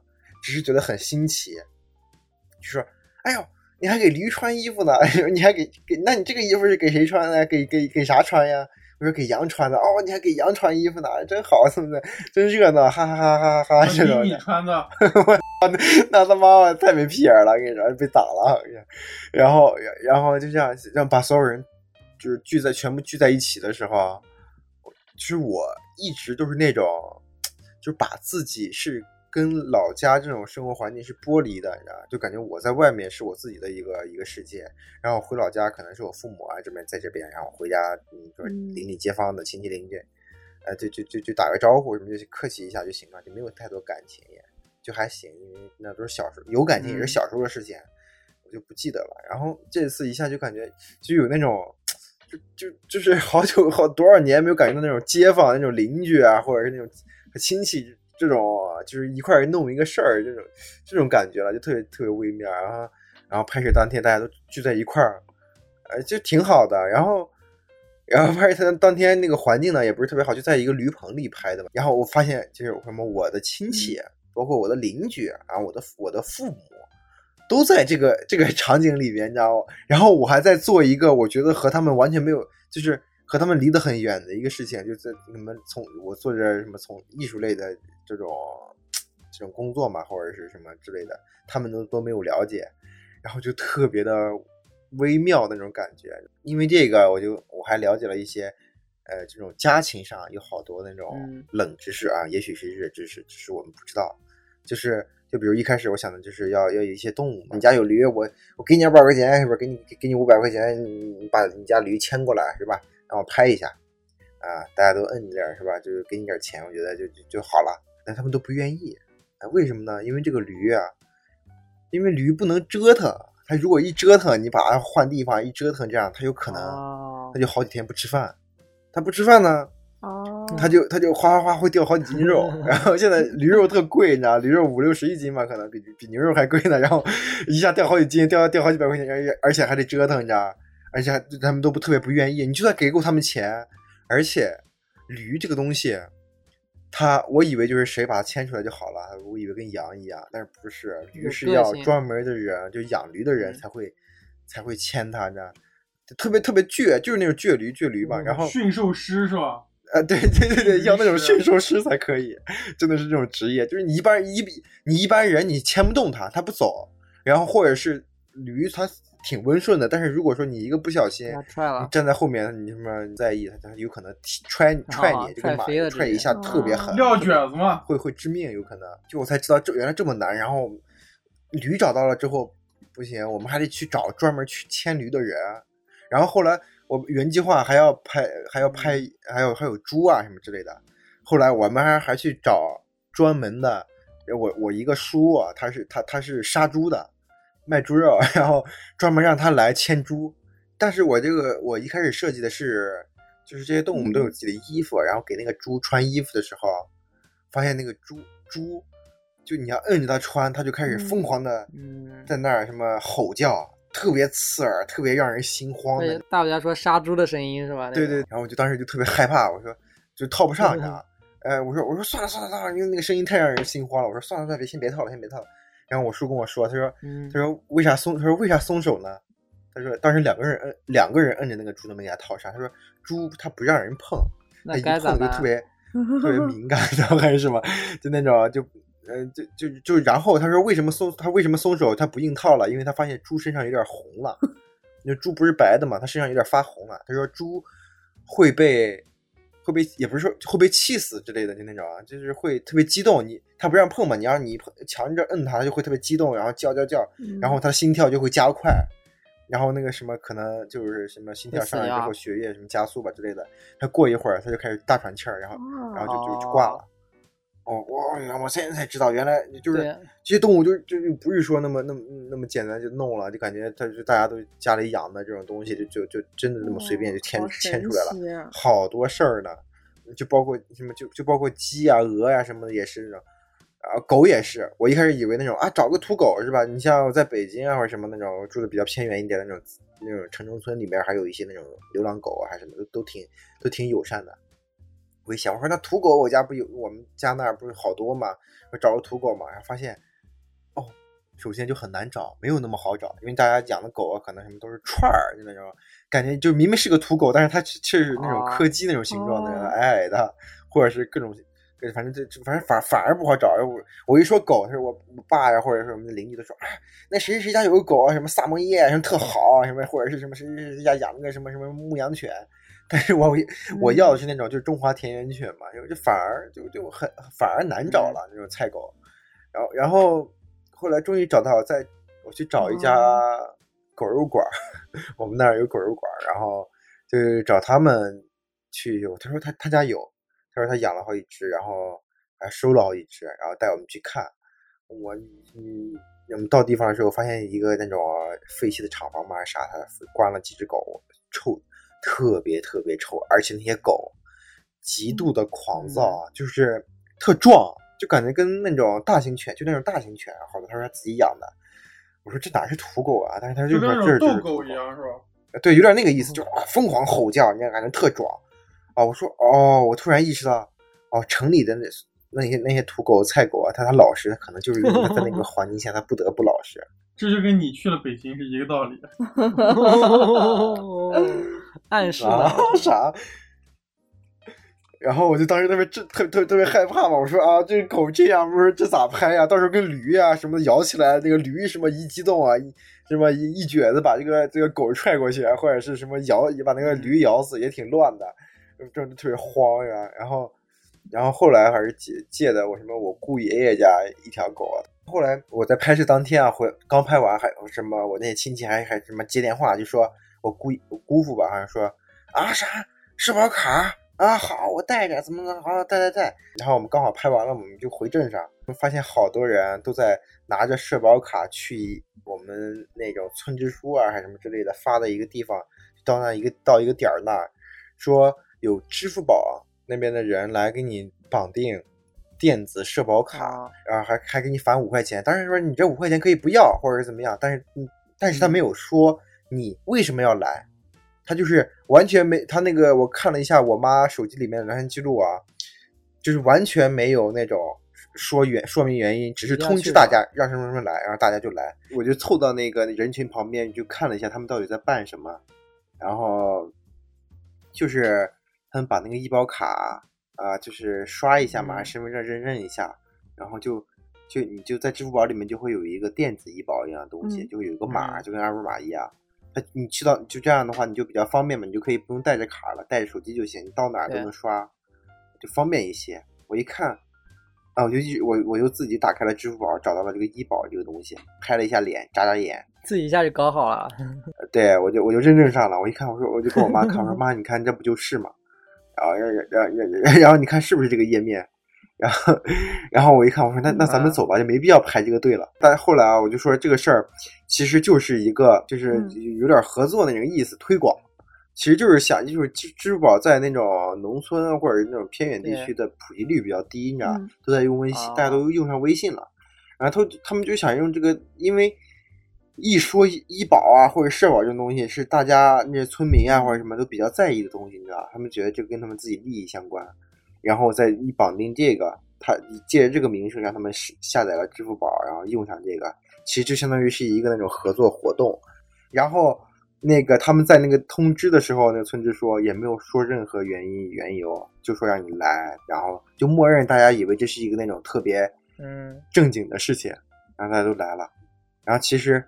只是觉得很新奇，就说：“哎呦，你还给驴穿衣服呢？哎呦，你还给给，那你这个衣服是给谁穿的？给给给啥穿呀？”我说给羊穿的。哦，你还给羊穿衣服呢，真好，怎么的？真热闹，哈哈哈哈哈哈！这种你穿的，那他妈太没屁眼了，我跟你说被打了，然后然后就这样让把所有人就是聚在全部聚在一起的时候啊，就是我一直都是那种，就把自己是跟老家这种生活环境是剥离的，你知道，就感觉我在外面是我自己的一个一个世界，然后回老家可能是我父母啊这边在这边，然后回家嗯就是嗯邻里街坊的亲戚邻居，呃就就就就打个招呼什么就客气一下就行了，就没有太多感情也。就还行，因为那都是小时候有感情，也是嗯小时候的事情，我就不记得了。然后这次一下就感觉就有那种，就就就是 好久好多少年没有感觉到那种街坊、那种邻居啊，或者是那种亲戚这种，就是一块儿弄一个事儿这种这种感觉了，就特别特别微妙。然后然后拍摄当天大家都聚在一块儿，呃，就挺好的。然后。然后拍摄当天那个环境呢，也不是特别好，就在一个驴棚里拍的嘛。然后我发现，就是什么我的亲戚，包括我的邻居啊，我的我的父母，都在这个这个场景里边，你知道吗？然后我还在做一个我觉得和他们完全没有，就是和他们离得很远的一个事情，就在你们从我做着什么从艺术类的这种这种工作嘛，或者是什么之类的，他们都都没有了解，然后就特别的微妙的那种感觉。因为这个，我就我还了解了一些。呃，这种家禽上有好多那种嗯冷知识啊，也许是热知识，只是我们不知道。就是就比如一开始我想的就是要要有一些动物嘛，你家有驴，我我给你二百块钱，是不是？给你给你五百块钱，你你把你家驴牵过来，是吧？让我拍一下，啊，大家都摁点儿是吧？就是给你点钱，我觉得就就就好了。但他们都不愿意，啊，为什么呢？因为这个驴啊，因为驴不能折腾，它如果一折腾，你把它换地方一折腾，这样它有可能哦它就好几天不吃饭，它不吃饭呢。哦，它就它就哗哗哗会掉好几斤肉，然后现在驴肉特贵，你知道，驴肉五六十一斤吧，可能比比牛肉还贵呢，然后一下掉好几斤，掉掉好几百块钱，而且而且还得折腾，你知道，而且还他们都不特别不愿意，你就算给够他们钱，而且驴这个东西，它我以为就是谁把它牵出来就好了，我以为跟羊一样，但是不是，驴是要专门的人，就养驴的人嗯才会、才会牵它，你知道，就特别特别倔，就是那种倔驴倔驴嘛，然后驯兽师是吧？啊，对对对对，要那种驯兽师才可以，真的是这种职业，就是你一般一你一般人你牵不动它，它不走，然后或者是驴它挺温顺的，但是如果说你一个不小心你，站在后面，你什么在意它，它有可能踹踹啊你，这个马踹一下特别狠，撂蹶子嘛，会会致命，有可能。就我才知道这原来这么难，然后驴找到了之后不行，我们还得去找专门去牵驴的人。然后后来我原计划还要拍，还要拍，还有还有猪啊什么之类的。后来我们还还去找专门的，我我一个叔啊，他是他他是杀猪的，卖猪肉，然后专门让他来牵猪。但是我这个我一开始设计的是，就是这些动物们都有自己的衣服，然后给那个猪穿衣服的时候，发现那个猪猪，就你要摁着它穿，它就开始疯狂的嗯，在那儿什么吼叫，特别刺耳，特别让人心慌大家说杀猪的声音是吧？那对对，然后我就当时就特别害怕，我说就套不上，你知道吗？哎，我说我说算了算了算了，因为那个声音太让人心慌了。我说算了算了，别先别套了，先别套了。然后我叔跟我说，他说嗯他说为啥松？他说为啥松手呢？他说当时两个人摁两个人摁着那个猪的门牙套上。他说猪它不让人碰，它那一碰就特？别特别敏感，然后还是什么，就那种就。呃，就就就，然后他说为什么松？他为什么松手？他不硬套了，因为他发现猪身上有点红了。那猪不是白的嘛，它身上有点发红了。他说猪会被会被，也不是说会被气死之类的，就那种啊，就是会特别激动。你他不让碰嘛，你要你碰强制摁他，他就会特别激动，然后叫叫叫，嗯然后他心跳就会加快，然后那个什么可能就是什么心跳上来之后血液什么加速吧之类的。他过一会儿他就开始大喘气儿，然后然后就就就挂了。哦，我我现在才知道，原来就是这些动物就就就不是说那么那么那么简单就弄了，就感觉它就大家都家里养的这种东西，就就就真的那么随便就牵好牵出来了，好多事儿呢。就包括什么就就包括鸡啊、鹅呀、什么的也是那种，啊，狗也是。我一开始以为那种啊，找个土狗是吧？你像在北京啊或者什么那种住的比较偏远一点的那种那种城中村里面，还有一些那种流浪狗啊，还什么都都挺都挺友善的。我一想，我说那土狗我家不有我们家那儿不是好多嘛？我找个土狗嘛，然后发现哦，首先就很难找，没有那么好找，因为大家养的狗啊，可能什么都是串儿，就那种感觉，就明明是个土狗，但是它却是那种柯基那种形状的，哦矮矮的，或者是各种。反正这这反正反反而不好找。我我一说狗，他说我我爸呀，或者是我们的邻居都说，哎，那谁谁家有个狗啊，什么萨摩耶啊，什么特好，什么或者是什么谁谁谁家养了个什么什么牧羊犬。但是我我要的是那种就是中华田园犬嘛，就就反而就就很反而难找了那种菜狗。然后然后后来终于找到，在我去找一家狗肉馆，我们那儿有狗肉馆，然后就是找他们去。他说他他家有。他说他养了好几只，然后还收了好几只，然后带我们去看。我嗯，我们到地方的时候，发现一个那种废弃的厂房嘛，啥，他关了几只狗，臭，特别特别臭，而且那些狗极度的狂躁啊，就是特壮，就感觉跟那种大型犬，就那种大型犬。好多他说他自己养的，我说这哪是土狗啊？但是他就跟说这斗狗一样是吧？对，有点那个意思，就疯狂吼叫，你感觉特壮。啊，我说哦，我突然意识到，哦，城里的那那些那些土狗、菜狗啊，它它老实，它可能就是因为在那个环境下，它不得不老实。这就跟你去了北京是一个道理。暗示啊 啥？然后我就当时特别特特特特别害怕嘛，我说啊，这狗这样，不是这咋拍呀？到时候跟驴啊什么的咬起来，那个驴什么一激动啊，一什么一一撅子把这个这个狗踹过去，或者是什么咬把那个驴咬死，也挺乱的。真的特别慌呀，然后，然后后来还是借借的我什么我姑爷爷家一条狗啊。后来我在拍摄当天啊，回刚拍完，还有什么我那些亲戚还还什么接电话，就说我姑我姑父吧，好像说啊啥社保卡啊好，我带着，怎么怎么好带带带。然后我们刚好拍完了，我们就回镇上，发现好多人都在拿着社保卡去我们那种村支书啊还是什么之类的发的一个地方，到那一个到一个点儿那儿说。有支付宝那边的人来给你绑定电子社保卡，然后还还给你返五块钱。当然说你这五块钱可以不要，或者是怎么样，但是但是他没有说你为什么要来，他就是完全没他那个我看了一下我妈手机里面的聊天记录啊，就是完全没有那种说原说明原因，只是通知大家让什么什么来，然后大家就来。我就凑到那个人群旁边就看了一下他们到底在办什么，然后就是。他们把那个医保卡啊，就是刷一下嘛，身份证认证一下，然后就就你就在支付宝里面就会有一个电子医保一样的东西，就会有一个码，就跟二维码一样。他你去到就这样的话，你就比较方便嘛，你就可以不用带着卡了，带着手机就行，你到哪儿都能刷，就方便一些。我一看啊，我就我我就自己打开了支付宝，找到了这个医保这个东西，拍了一下脸，眨眨眼，自己一下就搞好了。对我就我就认证上了。我一看，我说我就跟我妈看，我说 妈，你看这不就是嘛？然后，然然然然，然后你看是不是这个页面？然后，然后我一看，我说那那咱们走吧，就没必要排这个队了。但是后来啊，我就说这个事儿其实就是一个，就是有点合作那种意思，推广，其实就是想，就是支支付宝在那种农村或者那种偏远地区的普及率比较低，你知道，都在用微信，大家都用上微信了，然后他他们就想用这个，因为。一说医保啊，或者社保这种东西，是大家那些村民啊，或者什么都比较在意的东西，你知道他们觉得这跟他们自己利益相关，然后再一绑定这个，他借着这个名声让他们下载了支付宝，然后用上这个，其实就相当于是一个那种合作活动。然后那个他们在那个通知的时候，那个村支书也没有说任何原因缘由，就说让你来，然后就默认大家以为这是一个那种特别嗯正经的事情，然后大家都来了，然后其实。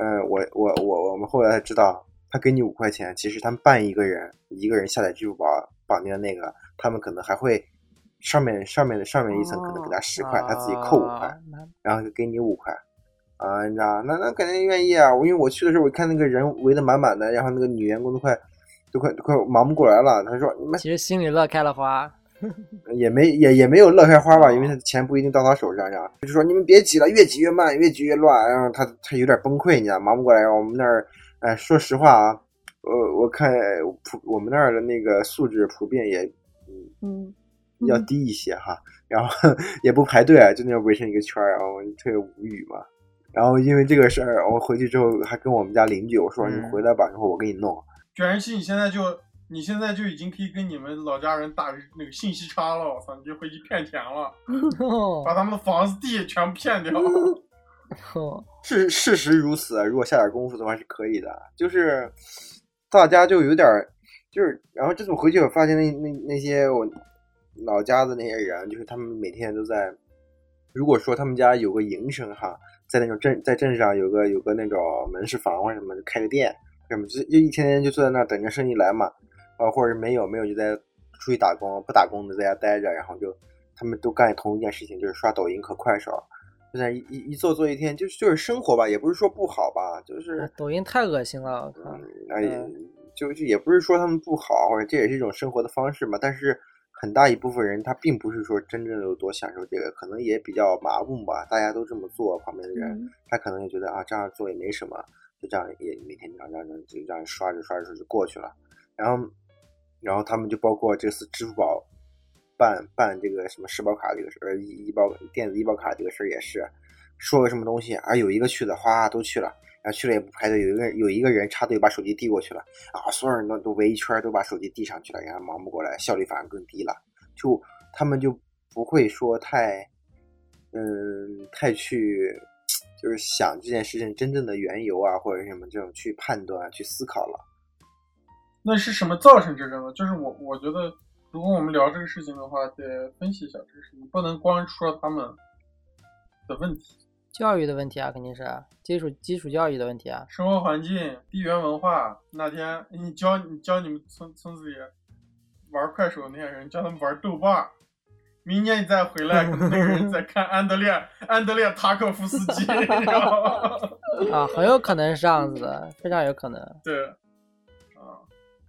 呃，我我我我们后来才知道，他给你五块钱，其实他们办一个人，一个人下载支付宝绑定的那个，他们可能还会上面上面的上面一层可能给他十块，他自己扣五块，然后就给你五块，啊，你知道？那那肯定愿意啊！我因为我去的时候，我看那个人围得满满的，然后那个女员工都快都快都快忙不过来了。他说：“你们其实心里乐开了花。”也没也也没有乐开花吧，因为他的钱不一定到他手上，呀。就说你们别挤了，越挤越慢，越挤越乱，然后他他有点崩溃，你知道，忙不过来。我们那儿，哎，说实话啊，我，我看普我们那儿的那个素质普遍也，嗯，嗯，要低一些哈，然后 也不排队，啊就那样围成一个圈儿，然后我特别无语嘛。然后因为这个事儿，我回去之后还跟我们家邻居我说：“嗯你回来吧，然后我给你弄。卷人气，你现在就你现在就已经可以跟你们老家人打那个信息差了，我操，你就回去骗钱了，把他们的房子地全部骗掉。事事实如此，如果下点功夫的话是可以的。就是大家就有点儿，就是然后这次我回去我发现那那那些我老家的那些人，就是他们每天都在，如果说他们家有个营生哈，在那种镇在镇上有个有个那种门市房或者什么，就开个店什么，就就一天天就坐在那儿等着生意来嘛，啊，或者是没有没有就在出去打工，不打工的在家待着，然后就他们都干同一件事情，就是刷抖音和快手。就在一一一做做一天，就是就是生活吧，也不是说不好吧，就是抖音太恶心了，我靠！嗯，哎，就就也不是说他们不好，或者这也是一种生活的方式嘛。但是很大一部分人他并不是说真正有多享受这个，可能也比较麻木吧。大家都这么做，旁边的人、嗯他可能也觉得啊这样做也没什么，就这样也每天这样这样这样就这样刷着刷着就过去了。然后然后他们就包括这次支付宝办办这个什么社保卡这个事儿，医医保电子医保卡这个事儿也是，说个什么东西啊，有一个去的，哗都去了，然后去了也不排队，有一个有一个人插队把手机递过去了，啊，所有人都都围一圈都把手机递上去了，然后忙不过来，效率反而更低了，就他们就不会说太，嗯，太去。就是想这件事情真正的缘由啊，或者什么这种去判断、去思考了。那是什么造成这个呢？就是我我觉得，如果我们聊这个事情的话，得分析一下这个事情，不能光说他们的问题。教育的问题啊，肯定是基础基础教育的问题啊。生活环境、地缘文化。哪天你教你教你们村村子里玩快手那些人，教他们玩豆瓣儿。明年你再回来，可能那个人在看安德烈安德烈塔可夫斯基。啊，很有可能是这样子的，非常有可能。对，啊，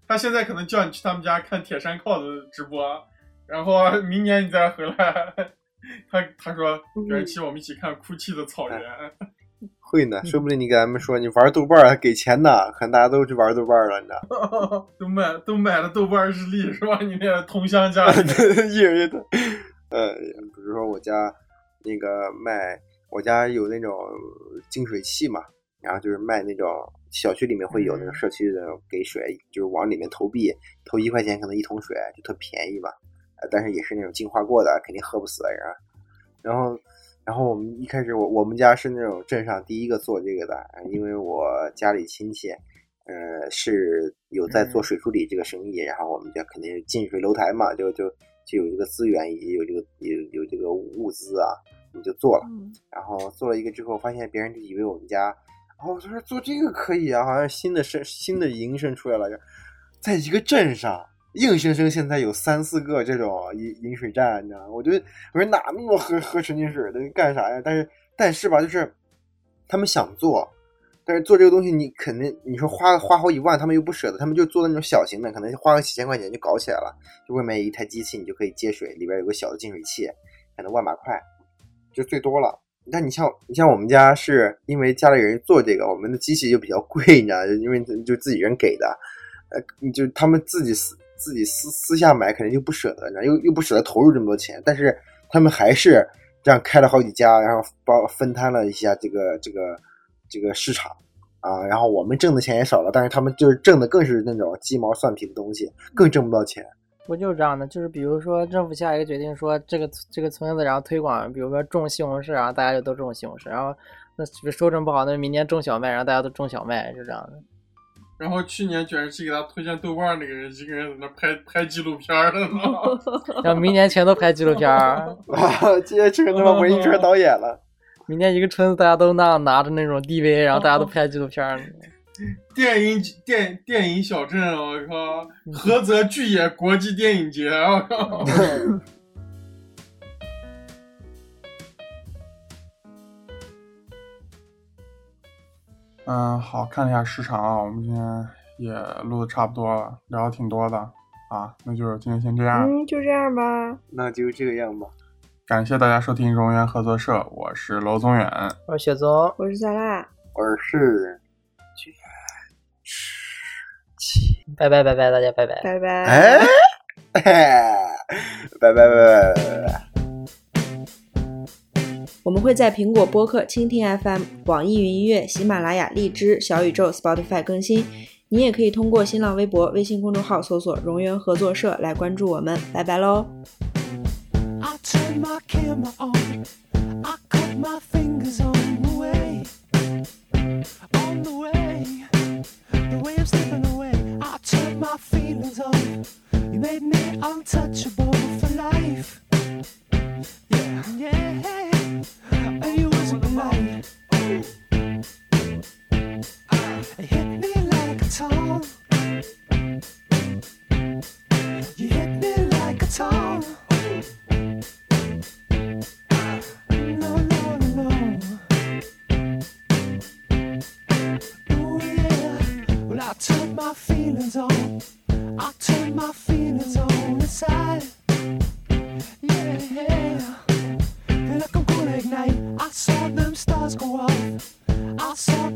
他现在可能叫你去他们家看铁山靠的直播，然后明年你再回来，他他说元气我们一起看哭泣的草原。会呢，说不定你给他们说你玩豆瓣儿还给钱呢，可能大家都去玩豆瓣儿了，你知道。都买都买了豆瓣日历是吧？你那同乡家一人一的。呃，比如说我家那个卖，我家有那种净水器嘛，然后就是卖那种小区里面会有那种社区的给水，就是往里面投币，投一块钱可能一桶水，就特便宜嘛。呃，但是也是那种净化过的，肯定喝不死的人。然后，然后我们一开始我我们家是那种镇上第一个做这个的，因为我家里亲戚。呃，是有在做水处理这个生意，然后我们家肯定近水楼台嘛，就就就有这个资源，也有这个有有这个物资啊，我们就做了。嗯然后做了一个之后，发现别人就以为我们家，然后我说做这个可以啊，好像新的生新的营生出来了，在一个镇上，硬生生现在有三四个这种饮饮水站，你知道吗？我觉得我说哪那么多喝喝纯净水的干啥呀？但是但是吧，就是他们想做。但是做这个东西，你肯定你说花花好几万，他们又不舍得，他们就做那种小型的，可能花个几千块钱就搞起来了。就外面一台机器，你就可以接水，里边有个小的净水器，可能万把块，就最多了。但你像你像我们家是因为家里人做这个，我们的机器就比较贵，你知道，因为就自己人给的，呃，就他们自己自己私私下买，肯定就不舍得，然后，又又不舍得投入这么多钱，但是他们还是这样开了好几家，然后包分摊了一下这个这个。这个市场啊，然后我们挣的钱也少了，但是他们就是挣的更是那种鸡毛蒜皮的东西，更挣不到钱。不就是这样的？就是比如说政府下一个决定说这个这个村子，然后推广，比如说种西红柿，然后大家就都种西红柿，然后那收成不好，那明年种小麦，然后大家都种小麦，是这样的。然后去年卷儿期给他推荐豆瓣那个人，一个人在那拍拍纪录片呢。然后明年全都拍纪录片儿，啊，今年成他妈文艺圈导演了。明年一个村子大家都那样拿着那种 DV，然后大家都拍纪录片儿。电影电电影小镇，我靠！菏泽巨野国际电影节，我靠！嗯，好看了一下时长啊，我们今天也录的差不多了，聊的挺多的啊，那就是今天先这样，嗯，就这样吧，那就这个样吧，感谢大家收听荣源合作社，我是楼宗远，我是雪总，我是小辣，我是是，拜拜拜拜大家拜拜。拜拜，嘿拜，拜拜拜拜。我们会在苹果播客、蜻蜓 FM、网易云音乐、喜马拉雅、荔枝、小宇宙、Spotify 更新。你也可以通过新浪微博、微信公众号搜索“融源合作社”来关注我们。拜拜喽！Made me untouchable for life. Yeah, yeah. I turned my feelings on. I turned my feelings on the side. Yeah. like I'm gonna ignite. I saw them stars go off. I saw